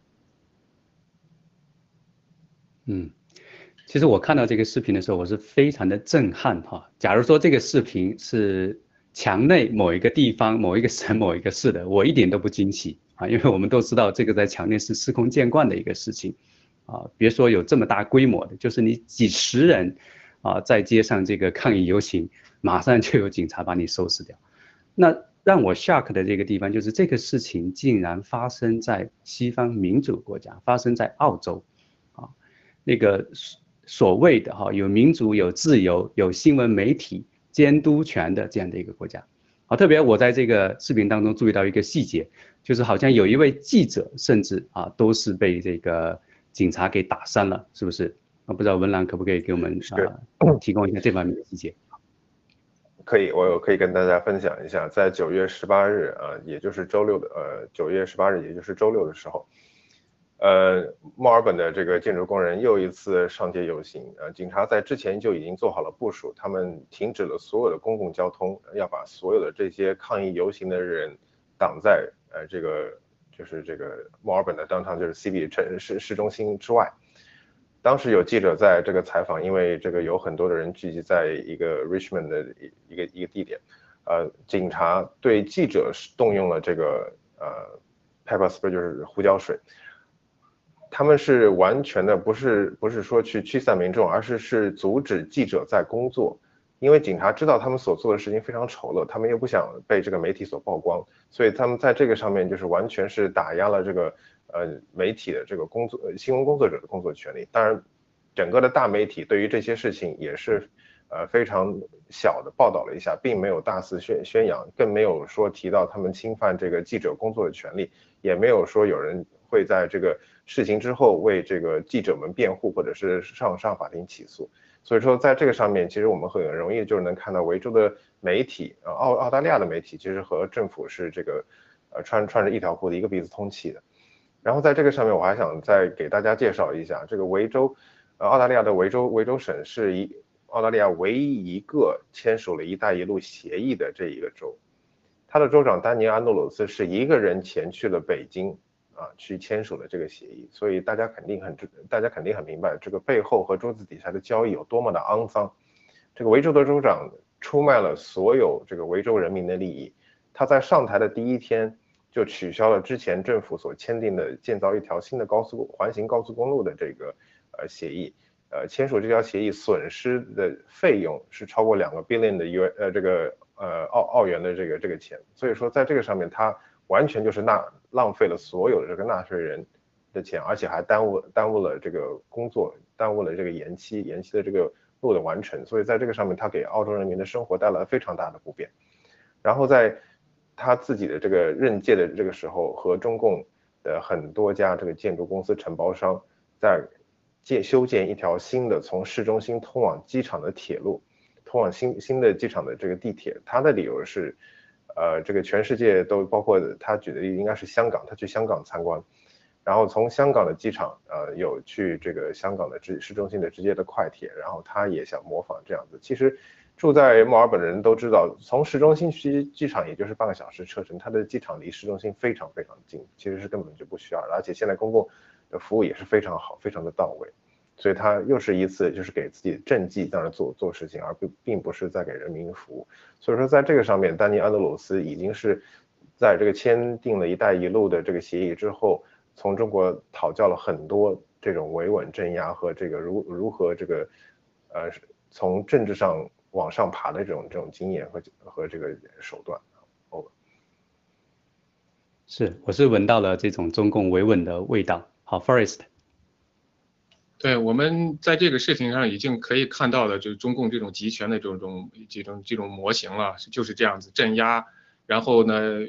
S2: 嗯，其实我看到这个视频的时候，我是非常的震撼哈。假如说这个视频是墙内某一个地方、某一个省、某一个市的，我一点都不惊奇。啊，因为我们都知道这个在墙内是司空见惯的一个事情，啊，别说有这么大规模的，就是你几十人，啊，在街上这个抗议游行，马上就有警察把你收拾掉。那让我 shock 的这个地方就是这个事情竟然发生在西方民主国家，发生在澳洲，啊，那个所谓的哈有民主、有自由、有新闻媒体监督权的这样的一个国家。啊，特别我在这个视频当中注意到一个细节，就是好像有一位记者，甚至啊都是被这个警察给打伤了，是不是？啊，不知道文兰可不可以给我们啊提供一下这方面的细节？
S3: 可以，我可以跟大家分享一下，在九月十八日啊，也就是周六的呃九月十八日，也就是周六的时候。呃，墨尔本的这个建筑工人又一次上街游行。呃，警察在之前就已经做好了部署，他们停止了所有的公共交通，要把所有的这些抗议游行的人挡在呃这个就是这个墨尔本的当场就是 CB 城市市中心之外。当时有记者在这个采访，因为这个有很多的人聚集在一个 Richmond 的一一个一个地点，呃，警察对记者是动用了这个呃 pepper spray 就是胡椒水。他们是完全的不是不是说去驱散民众，而是是阻止记者在工作，因为警察知道他们所做的事情非常丑陋，他们又不想被这个媒体所曝光，所以他们在这个上面就是完全是打压了这个呃媒体的这个工作新闻工作者的工作权利。当然，整个的大媒体对于这些事情也是呃非常小的报道了一下，并没有大肆宣宣扬，更没有说提到他们侵犯这个记者工作的权利，也没有说有人。会在这个事情之后为这个记者们辩护，或者是上上法庭起诉。所以说，在这个上面，其实我们很容易就能看到维州的媒体，呃，澳澳大利亚的媒体，其实和政府是这个，呃，穿穿着一条裤子，一个鼻子通气的。然后在这个上面，我还想再给大家介绍一下，这个维州，呃，澳大利亚的维州维州省是一澳大利亚唯一一个签署了一带一路协议的这一个州，他的州长丹尼安诺鲁斯是一个人前去了北京。啊，去签署了这个协议，所以大家肯定很知，大家肯定很明白这个背后和桌子底下的交易有多么的肮脏。这个维州的州长出卖了所有这个维州人民的利益，他在上台的第一天就取消了之前政府所签订的建造一条新的高速环形高速公路的这个呃协议，呃，签署这条协议损失的费用是超过两个 billion 的 U 呃这个呃澳澳元的这个这个钱，所以说在这个上面他。完全就是纳浪费了所有的这个纳税人的钱，而且还耽误耽误了这个工作，耽误了这个延期延期的这个路的完成。所以在这个上面，他给澳洲人民的生活带来非常大的不便。然后在他自己的这个任届的这个时候，和中共的很多家这个建筑公司承包商在建修建一条新的从市中心通往机场的铁路，通往新新的机场的这个地铁。他的理由是。呃，这个全世界都包括他举的例应该是香港，他去香港参观，然后从香港的机场，呃，有去这个香港的直市中心的直接的快铁，然后他也想模仿这样子。其实住在墨尔本的人都知道，从市中心去机场也就是半个小时车程，它的机场离市中心非常非常近，其实是根本就不需要，而且现在公共的服务也是非常好，非常的到位。所以他又是一次就是给自己政绩在那做做事情，而并并不是在给人民服务。所以说在这个上面，丹尼安德鲁斯已经是在这个签订了一带一路的这个协议之后，从中国讨教了很多这种维稳镇压和这个如如何这个呃从政治上往上爬的这种这种经验和和这个手段。
S2: 是，我是闻到了这种中共维稳的味道。好，Forest。
S4: 对，我们在这个事情上已经可以看到的，就是中共这种集权的这种这种这种模型了，就是这样子镇压，然后呢，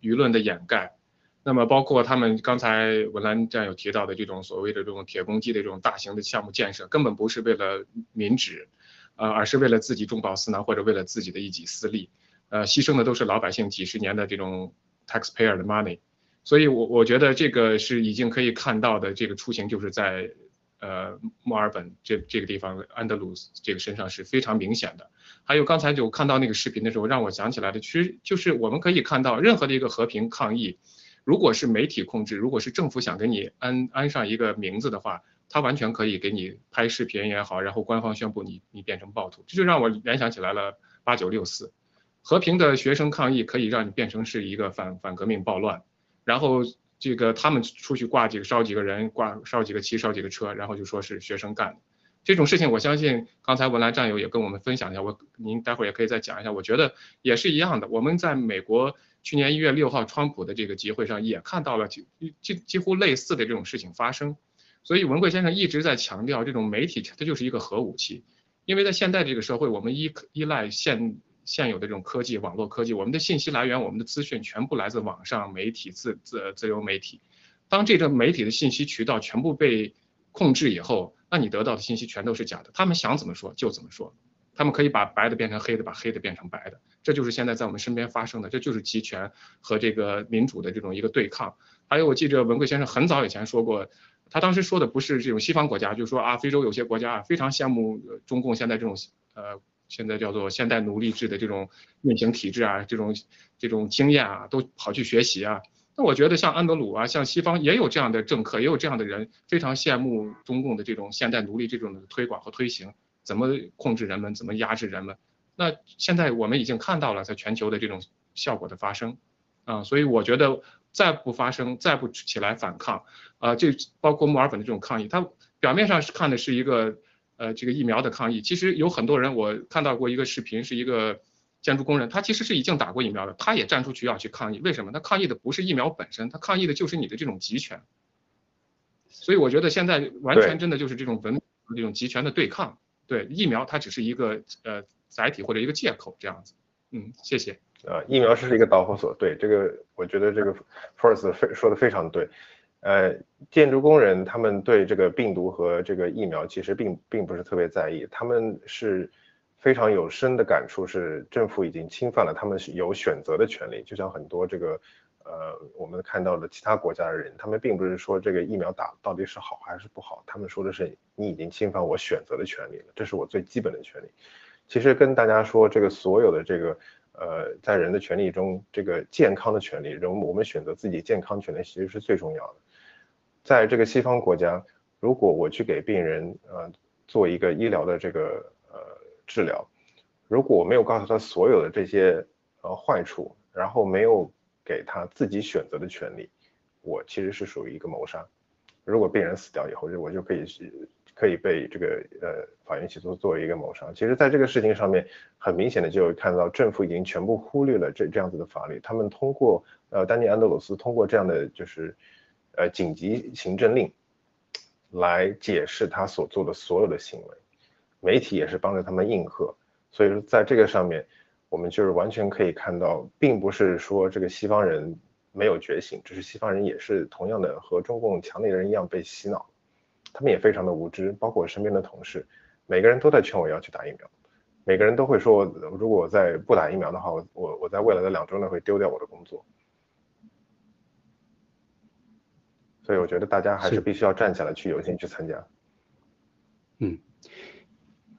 S4: 舆论的掩盖。那么包括他们刚才文兰战友提到的这种所谓的这种铁公鸡的这种大型的项目建设，根本不是为了民脂，呃，而是为了自己中饱私囊或者为了自己的一己私利，呃，牺牲的都是老百姓几十年的这种。taxpayer 的 money，所以，我我觉得这个是已经可以看到的，这个雏形就是在呃墨尔本这这个地方安德鲁斯这个身上是非常明显的。还有刚才就看到那个视频的时候，让我想起来的，其实就是我们可以看到，任何的一个和平抗议，如果是媒体控制，如果是政府想给你安安上一个名字的话，他完全可以给你拍视频也好，然后官方宣布你你变成暴徒，这就让我联想起来了八九六四。和平的学生抗议可以让你变成是一个反反革命暴乱，然后这个他们出去挂几个烧几个人挂烧几个旗烧几个车，然后就说是学生干的这种事情，我相信刚才文莱战友也跟我们分享一下，我您待会儿也可以再讲一下，我觉得也是一样的。我们在美国去年一月六号川普的这个集会上也看到了几几几乎类似的这种事情发生，所以文贵先生一直在强调这种媒体它就是一个核武器，因为在现在这个社会，我们依依赖现现有的这种科技，网络科技，我们的信息来源，我们的资讯全部来自网上媒体、自自自由媒体。当这个媒体的信息渠道全部被控制以后，那你得到的信息全都是假的。他们想怎么说就怎么说，他们可以把白的变成黑的，把黑的变成白的。这就是现在在我们身边发生的，这就是集权和这个民主的这种一个对抗。还有，我记着文贵先生很早以前说过，他当时说的不是这种西方国家，就说啊，非洲有些国家啊非常羡慕中共现在这种呃。现在叫做现代奴隶制的这种运行体制啊，这种这种经验啊，都跑去学习啊。那我觉得像安德鲁啊，像西方也有这样的政客，也有这样的人，非常羡慕中共的这种现代奴隶这种的推广和推行，怎么控制人们，怎么压制人们。那现在我们已经看到了在全球的这种效果的发生啊，所以我觉得再不发声，再不起来反抗啊，这包括墨尔本的这种抗议，它表面上是看的是一个。呃，这个疫苗的抗议，其实有很多人，我看到过一个视频，是一个建筑工人，他其实是已经打过疫苗的，他也站出去要去抗议。为什么？他抗议的不是疫苗本身，他抗议的就是你的这种集权。所以我觉得现在完全真的就是这种文这种集权的对抗。对疫苗，它只是一个呃载体或者一个借口这样子。嗯，谢谢。
S3: 呃，疫苗是一个导火索，对这个，我觉得这个 First 非说的非常对。呃，建筑工人他们对这个病毒和这个疫苗其实并并不是特别在意，他们是非常有深的感触，是政府已经侵犯了他们有选择的权利。就像很多这个呃我们看到的其他国家的人，他们并不是说这个疫苗打到底是好还是不好，他们说的是你已经侵犯我选择的权利了，这是我最基本的权利。其实跟大家说，这个所有的这个呃在人的权利中，这个健康的权利，人我们选择自己健康权利其实是最重要的。在这个西方国家，如果我去给病人呃做一个医疗的这个呃治疗，如果我没有告诉他所有的这些呃坏处，然后没有给他自己选择的权利，我其实是属于一个谋杀。如果病人死掉以后，我就可以可以被这个呃法院起诉作为一个谋杀。其实，在这个事情上面，很明显的就看到政府已经全部忽略了这这样子的法律。他们通过呃丹尼安德鲁斯通过这样的就是。呃，紧急行政令来解释他所做的所有的行为，媒体也是帮着他们应和，所以说在这个上面，我们就是完全可以看到，并不是说这个西方人没有觉醒，只是西方人也是同样的和中共强烈的人一样被洗脑，他们也非常的无知，包括我身边的同事，每个人都在劝我要去打疫苗，每个人都会说，如果我在不打疫苗的话，我我我在未来的两周内会丢掉我的工作。所以我觉得大家还是必须要站起来去有心去参加。
S2: 嗯，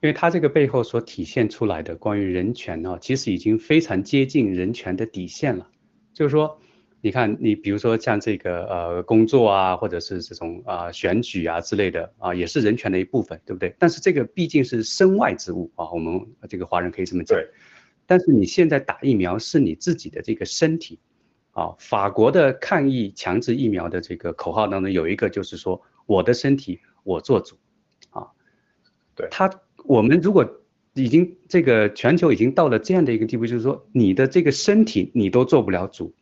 S2: 因为他这个背后所体现出来的关于人权呢，其实已经非常接近人权的底线了。就是说，你看，你比如说像这个呃工作啊，或者是这种啊选举啊之类的啊，也是人权的一部分，对不对？但是这个毕竟是身外之物啊，我们这个华人可以这么讲。
S3: 对。
S2: 但是你现在打疫苗是你自己的这个身体。啊，法国的抗疫强制疫苗的这个口号当中有一个，就是说我的身体我做主，啊，
S3: 对，
S2: 他我们如果已经这个全球已经到了这样的一个地步，就是说你的这个身体你都做不了主，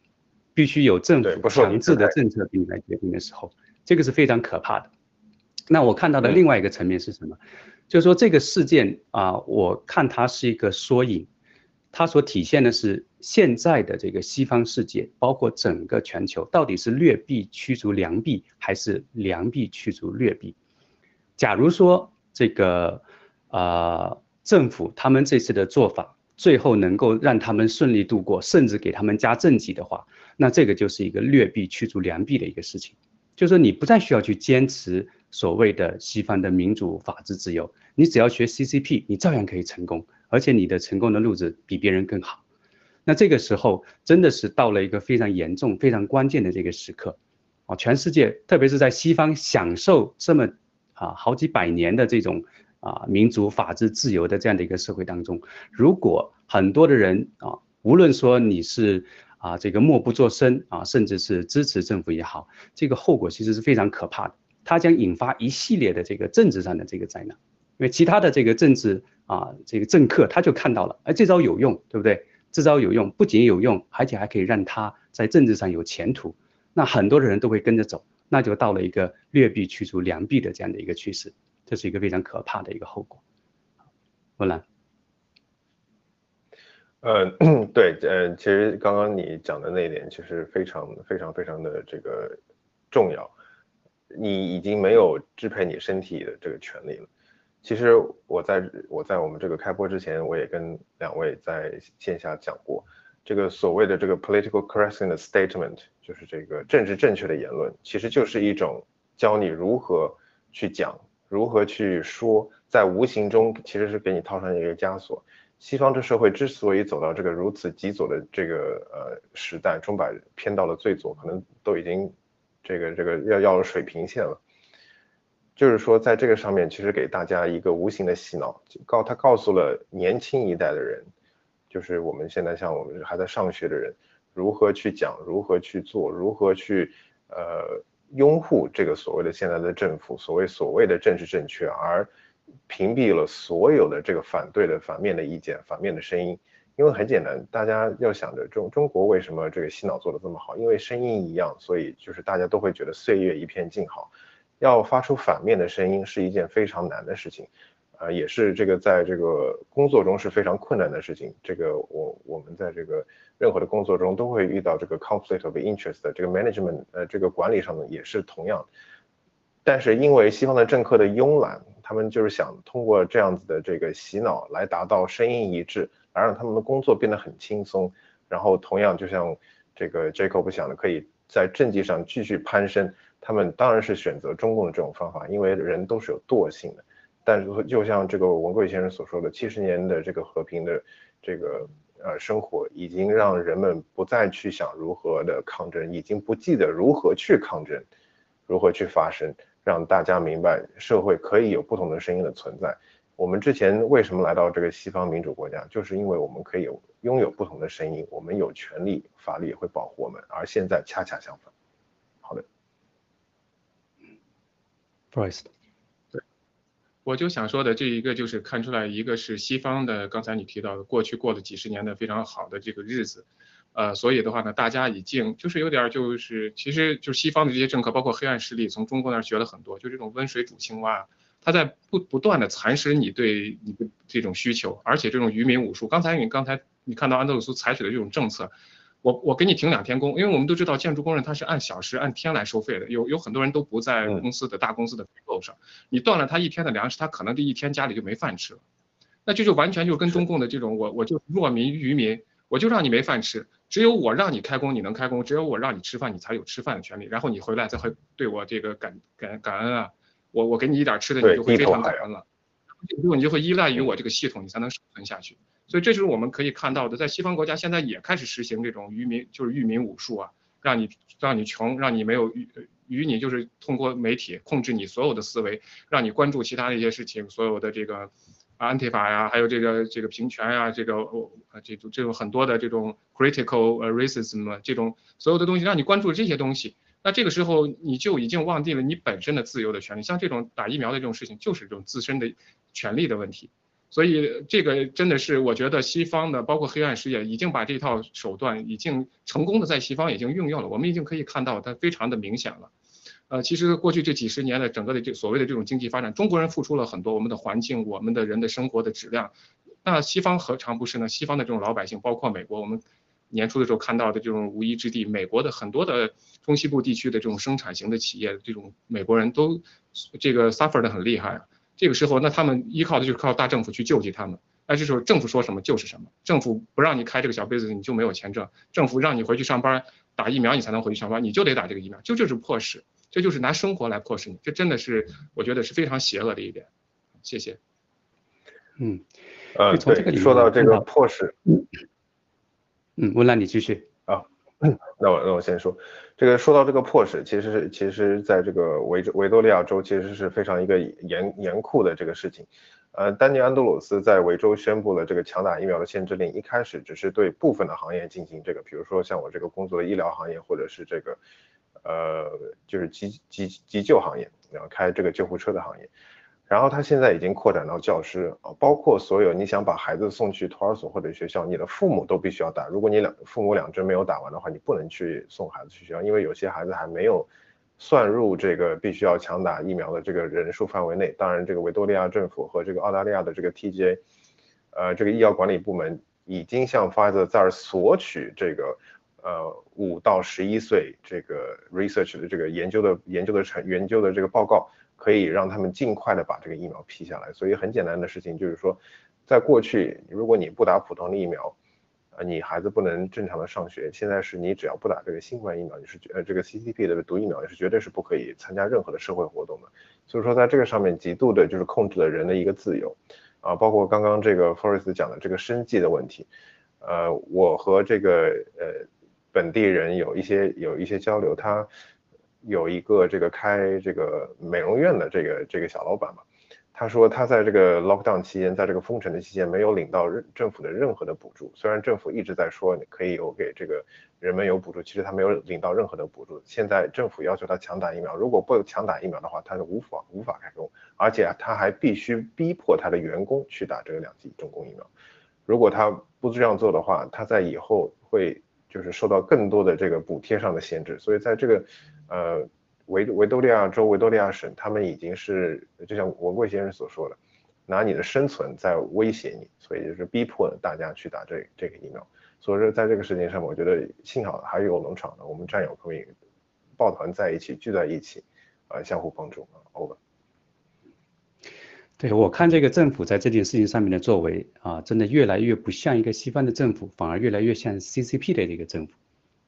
S2: 必须有政府强制的政策给你来决定的时候，这个是非常可怕的。那我看到的另外一个层面是什么？就是说这个事件啊，我看它是一个缩影，它所体现的是现在的这个西方世界，包括整个全球，到底是劣币驱逐良币，还是良币驱逐劣币？假如说这个啊。政府他们这次的做法，最后能够让他们顺利度过，甚至给他们加政绩的话，那这个就是一个劣币驱逐良币的一个事情。就是，你不再需要去坚持所谓的西方的民主、法治、自由，你只要学 CCP，你照样可以成功，而且你的成功的路子比别人更好。那这个时候真的是到了一个非常严重、非常关键的这个时刻，啊，全世界，特别是在西方享受这么啊好几百年的这种。啊，民主、法治、自由的这样的一个社会当中，如果很多的人啊，无论说你是啊这个默不作声啊，甚至是支持政府也好，这个后果其实是非常可怕的。它将引发一系列的这个政治上的这个灾难，因为其他的这个政治啊这个政客他就看到了，哎，这招有用，对不对？这招有用，不仅有用，而且还可以让他在政治上有前途。那很多的人都会跟着走，那就到了一个劣币驱逐良币的这样的一个趋势。这是一个非常可怕的一个后果，波兰。
S3: 嗯，对，呃，其实刚刚你讲的那一点，其实非常非常非常的这个重要。你已经没有支配你身体的这个权利了。其实我在我在我们这个开播之前，我也跟两位在线下讲过，这个所谓的这个 political correctness statement，就是这个政治正确的言论，其实就是一种教你如何去讲。如何去说，在无形中其实是给你套上一个枷锁。西方这社会之所以走到这个如此极左的这个呃时代，中摆偏到了最左，可能都已经这个这个要要了水平线了。就是说，在这个上面，其实给大家一个无形的洗脑，告他告诉了年轻一代的人，就是我们现在像我们还在上学的人，如何去讲，如何去做，如何去呃。拥护这个所谓的现在的政府，所谓所谓的政治正确，而屏蔽了所有的这个反对的反面的意见、反面的声音。因为很简单，大家要想着中中国为什么这个洗脑做的这么好？因为声音一样，所以就是大家都会觉得岁月一片静好。要发出反面的声音是一件非常难的事情，呃，也是这个在这个工作中是非常困难的事情。这个我我们在这个。任何的工作中都会遇到这个 conflict of interest 这个 management，呃，这个管理上呢也是同样。但是因为西方的政客的慵懒，他们就是想通过这样子的这个洗脑来达到声音一致，来让他们的工作变得很轻松。然后同样就像这个 Jacob 想的，可以在政绩上继续攀升，他们当然是选择中共的这种方法，因为人都是有惰性的。但是就像这个文贵先生所说的，七十年的这个和平的这个。呃，生活已经让人们不再去想如何的抗争，已经不记得如何去抗争，如何去发声，让大家明白社会可以有不同的声音的存在。我们之前为什么来到这个西方民主国家，就是因为我们可以有拥有不同的声音，我们有权利，法律也会保护我们。而现在恰恰相反。好的，
S2: 不好意思。
S4: 我就想说的这一个就是看出来，一个是西方的，刚才你提到的过去过了几十年的非常好的这个日子，呃，所以的话呢，大家已经就是有点就是，其实就是西方的这些政客，包括黑暗势力，从中国那儿学了很多，就这种温水煮青蛙，他在不不断的蚕食你对你的这种需求，而且这种愚民武术，刚才你刚才你看到安德鲁斯采取的这种政策。我我给你停两天工，因为我们都知道建筑工人他是按小时按天来收费的，有有很多人都不在公司的大公司的 payroll 上，你断了他一天的粮食，他可能这一天家里就没饭吃了，那这就完全就跟中共的这种我我就弱民愚民，我就让你没饭吃，只有我让你开工你能开工，只有我让你吃饭你才有吃饭的权利，然后你回来再会对我这个感感感恩啊，我我给你一点吃的你就会非常感恩了，最后你就会依赖于我这个系统，你才能生存下去。所以这就是我们可以看到的，在西方国家现在也开始实行这种愚民，就是愚民武术啊，让你让你穷，让你没有愚愚你，就是通过媒体控制你所有的思维，让你关注其他的一些事情，所有的这个安提法呀，还有这个这个平权呀，这个呃这种这种很多的这种 critical racism 这种所有的东西，让你关注这些东西，那这个时候你就已经忘记了你本身的自由的权利。像这种打疫苗的这种事情，就是这种自身的权利的问题。所以这个真的是我觉得西方的，包括黑暗世界，已经把这套手段已经成功的在西方已经运用了。我们已经可以看到它非常的明显了。呃，其实过去这几十年的整个的这所谓的这种经济发展，中国人付出了很多，我们的环境，我们的人的生活的质量。那西方何尝不是呢？西方的这种老百姓，包括美国，我们年初的时候看到的这种无依之地，美国的很多的中西部地区的这种生产型的企业，这种美国人都这个 suffer 的很厉害。这个时候，那他们依靠的就是靠大政府去救济他们。那这时候政府说什么就是什么，政府不让你开这个小 business，你就没有钱挣；政府让你回去上班打疫苗，你才能回去上班，你就得打这个疫苗，就就是迫使，这就是拿生活来迫使你。这真的是我觉得是非常邪恶的一点。谢谢。
S2: 嗯。
S3: 呃，对，说到这个迫使，嗯，
S2: 嗯温兰你继续
S3: 啊，那我那我先说，这个说到这个迫使，其实是其实在这个维维多利亚州其实是非常一个严严酷的这个事情，呃，丹尼安德鲁斯在维州宣布了这个强打疫苗的限制令，一开始只是对部分的行业进行这个，比如说像我这个工作的医疗行业或者是这个，呃，就是急急急救行业，然后开这个救护车的行业。然后他现在已经扩展到教师啊，包括所有你想把孩子送去托儿所或者学校，你的父母都必须要打。如果你两父母两针没有打完的话，你不能去送孩子去学校，因为有些孩子还没有算入这个必须要强打疫苗的这个人数范围内。当然，这个维多利亚政府和这个澳大利亚的这个 TGA，呃，这个医药管理部门已经向 Pfizer 在索取这个呃五到十一岁这个 research 的这个研究的研究的成研究的这个报告。可以让他们尽快的把这个疫苗批下来，所以很简单的事情就是说，在过去，如果你不打普通的疫苗，呃，你孩子不能正常的上学。现在是你只要不打这个新冠疫苗，你是呃这个 CCP 的毒疫苗，你是绝对是不可以参加任何的社会活动的。所以说，在这个上面极度的就是控制了人的一个自由，啊，包括刚刚这个 Forest 讲的这个生计的问题，呃，我和这个呃本地人有一些有一些交流，他。有一个这个开这个美容院的这个这个小老板嘛，他说他在这个 lockdown 期间，在这个封城的期间没有领到任政府的任何的补助，虽然政府一直在说你可以有给这个人们有补助，其实他没有领到任何的补助。现在政府要求他强打疫苗，如果不强打疫苗的话，他是无法无法开工，而且他还必须逼迫他的员工去打这个两剂中共疫苗。如果他不这样做的话，他在以后会就是受到更多的这个补贴上的限制。所以在这个呃，维维多利亚州、维多利亚省，他们已经是就像文贵先生所说的，拿你的生存在威胁你，所以就是逼迫大家去打这这个疫苗。所以说，在这个事情上，我觉得幸好还有农场的我们战友可以抱团在一起，聚在一起，啊，相互帮助啊。Over。
S2: 对我看这个政府在这件事情上面的作为啊，真的越来越不像一个西方的政府，反而越来越像 CCP 的这个政府。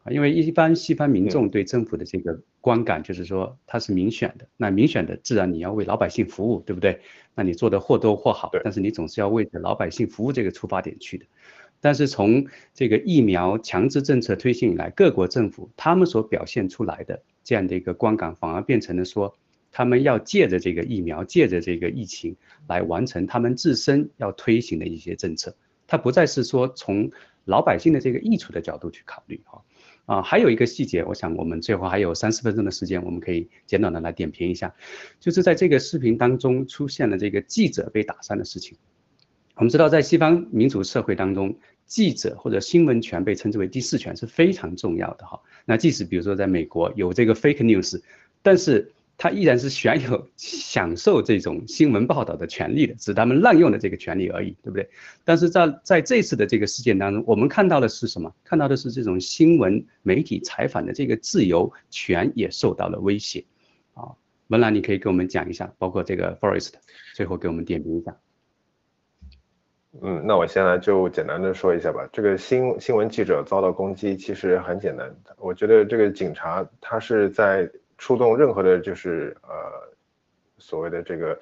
S2: 啊，因为一般西方民众对政府的这个观感就是说他是民选的，那民选的自然你要为老百姓服务，对不对？那你做的或多或好，但是你总是要为着老百姓服务这个出发点去的。但是从这个疫苗强制政策推行以来，各国政府他们所表现出来的这样的一个观感，反而变成了说他们要借着这个疫苗，借着这个疫情来完成他们自身要推行的一些政策，它不再是说从老百姓的这个益处的角度去考虑哈。啊，还有一个细节，我想我们最后还有三四分钟的时间，我们可以简短的来点评一下，就是在这个视频当中出现了这个记者被打伤的事情。我们知道，在西方民主社会当中，记者或者新闻权被称之为第四权是非常重要的哈。那即使比如说在美国有这个 fake news，但是。他依然是享有享受这种新闻报道的权利的，只是他们滥用的这个权利而已，对不对？但是在在这次的这个事件当中，我们看到的是什么？看到的是这种新闻媒体采访的这个自由权也受到了威胁。啊，文兰，你可以给我们讲一下，包括这个 Forest，最后给我们点评一下。
S3: 嗯，那我现在就简单的说一下吧。这个新新闻记者遭到攻击，其实很简单。我觉得这个警察他是在。出动任何的，就是呃所谓的这个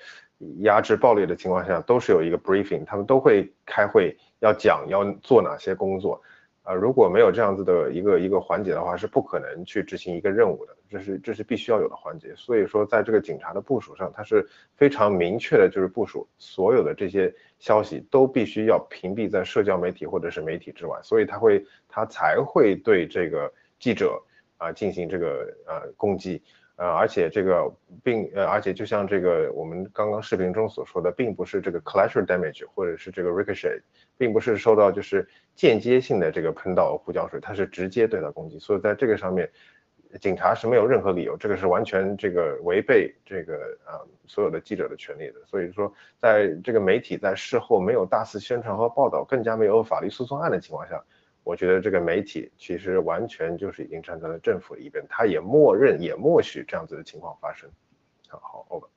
S3: 压制暴力的情况下，都是有一个 briefing，他们都会开会，要讲要做哪些工作，啊，如果没有这样子的一个一个环节的话，是不可能去执行一个任务的，这是这是必须要有的环节。所以说，在这个警察的部署上，他是非常明确的，就是部署所有的这些消息都必须要屏蔽在社交媒体或者是媒体之外，所以他会他才会对这个记者。啊进行这个呃攻击。呃，而且这个并呃，而且就像这个我们刚刚视频中所说的，并不是这个 collateral damage 或者是这个 ricochet，并不是受到就是间接性的这个喷到胡椒水，它是直接对它攻击。所以在这个上面，警察是没有任何理由，这个是完全这个违背这个啊所有的记者的权利的。所以说，在这个媒体在事后没有大肆宣传和报道，更加没有法律诉讼案的情况下。我觉得这个媒体其实完全就是已经站在了政府的一边，他也默认也默许这样子的情况发生。好，好，over。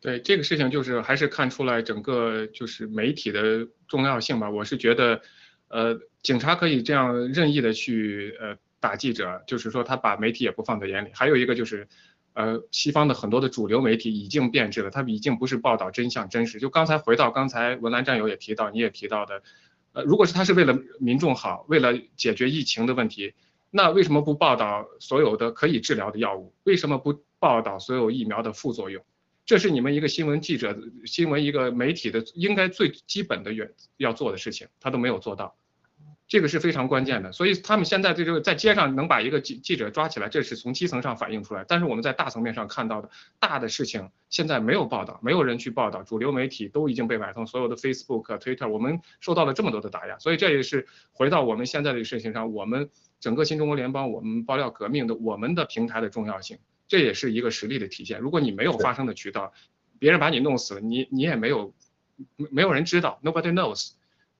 S4: 对这个事情，就是还是看出来整个就是媒体的重要性吧。我是觉得，呃，警察可以这样任意的去呃打记者，就是说他把媒体也不放在眼里。还有一个就是。呃，西方的很多的主流媒体已经变质了，它已经不是报道真相真实。就刚才回到刚才文兰战友也提到，你也提到的，呃，如果是他是为了民众好，为了解决疫情的问题，那为什么不报道所有的可以治疗的药物？为什么不报道所有疫苗的副作用？这是你们一个新闻记者、新闻一个媒体的应该最基本的原要做的事情，他都没有做到。这个是非常关键的，所以他们现在对这个在街上能把一个记记者抓起来，这是从基层上反映出来。但是我们在大层面上看到的大的事情，现在没有报道，没有人去报道，主流媒体都已经被买通，所有的 Facebook、Twitter，我们受到了这么多的打压。所以这也是回到我们现在的事情上，我们整个新中国联邦，我们爆料革命的我们的平台的重要性，这也是一个实力的体现。如果你没有发声的渠道，别人把你弄死了，你你也没有，没有人知道，Nobody knows。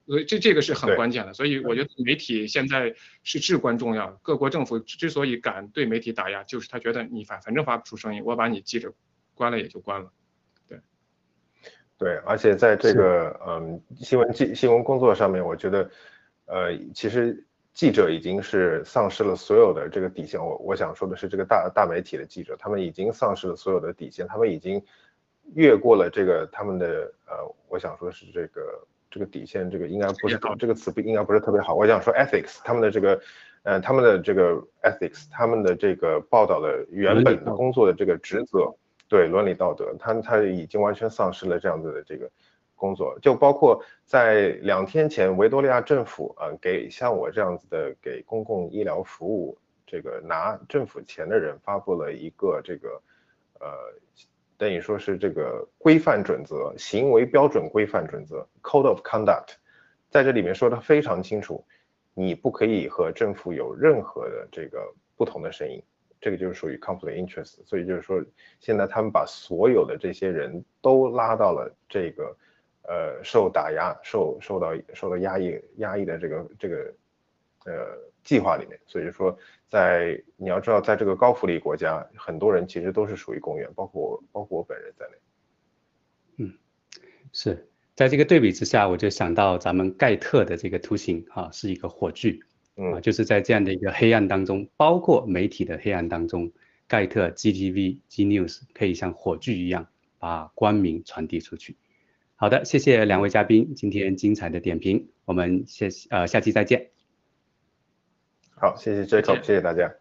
S4: 所以这这个是很关键的，所以我觉得媒体现在是至关重要。各国政府之所以敢对媒体打压，就是他觉得你反反正发不出声音，我把你记者关了也就关了。对，
S3: 对，而且在这个嗯新闻记新闻工作上面，我觉得呃其实记者已经是丧失了所有的这个底线。我我想说的是，这个大大媒体的记者，他们已经丧失了所有的底线，他们已经越过了这个他们的呃，我想说的是这个。这个底线，这个应该不是这个词不应该不是特别好。我想说 ethics，他们的这个，呃，他们的这个 ethics，他们的这个报道的原本的工作的这个职责，对伦理道德，他他已经完全丧失了这样子的这个工作。就包括在两天前，维多利亚政府啊，给像我这样子的给公共医疗服务这个拿政府钱的人发布了一个这个，呃。等于说是这个规范准则、行为标准规范准则 （Code of Conduct），在这里面说的非常清楚，你不可以和政府有任何的这个不同的声音，这个就是属于 conflict interest。所以就是说，现在他们把所有的这些人都拉到了这个呃受打压、受受到受到压抑压抑的这个这个呃。计划里面，所以说，在你要知道，在这个高福利国家，很多人其实都是属于公务员，包括我，包括我本人在内。
S2: 嗯，是在这个对比之下，我就想到咱们盖特的这个图形啊，是一个火炬，啊，就是在这样的一个黑暗当中，包括媒体的黑暗当中，盖特 GTV、G News 可以像火炬一样把光明传递出去。好的，谢谢两位嘉宾今天精彩的点评，我们下呃下期再见。
S3: 好，谢谢 Jacob，谢谢大家。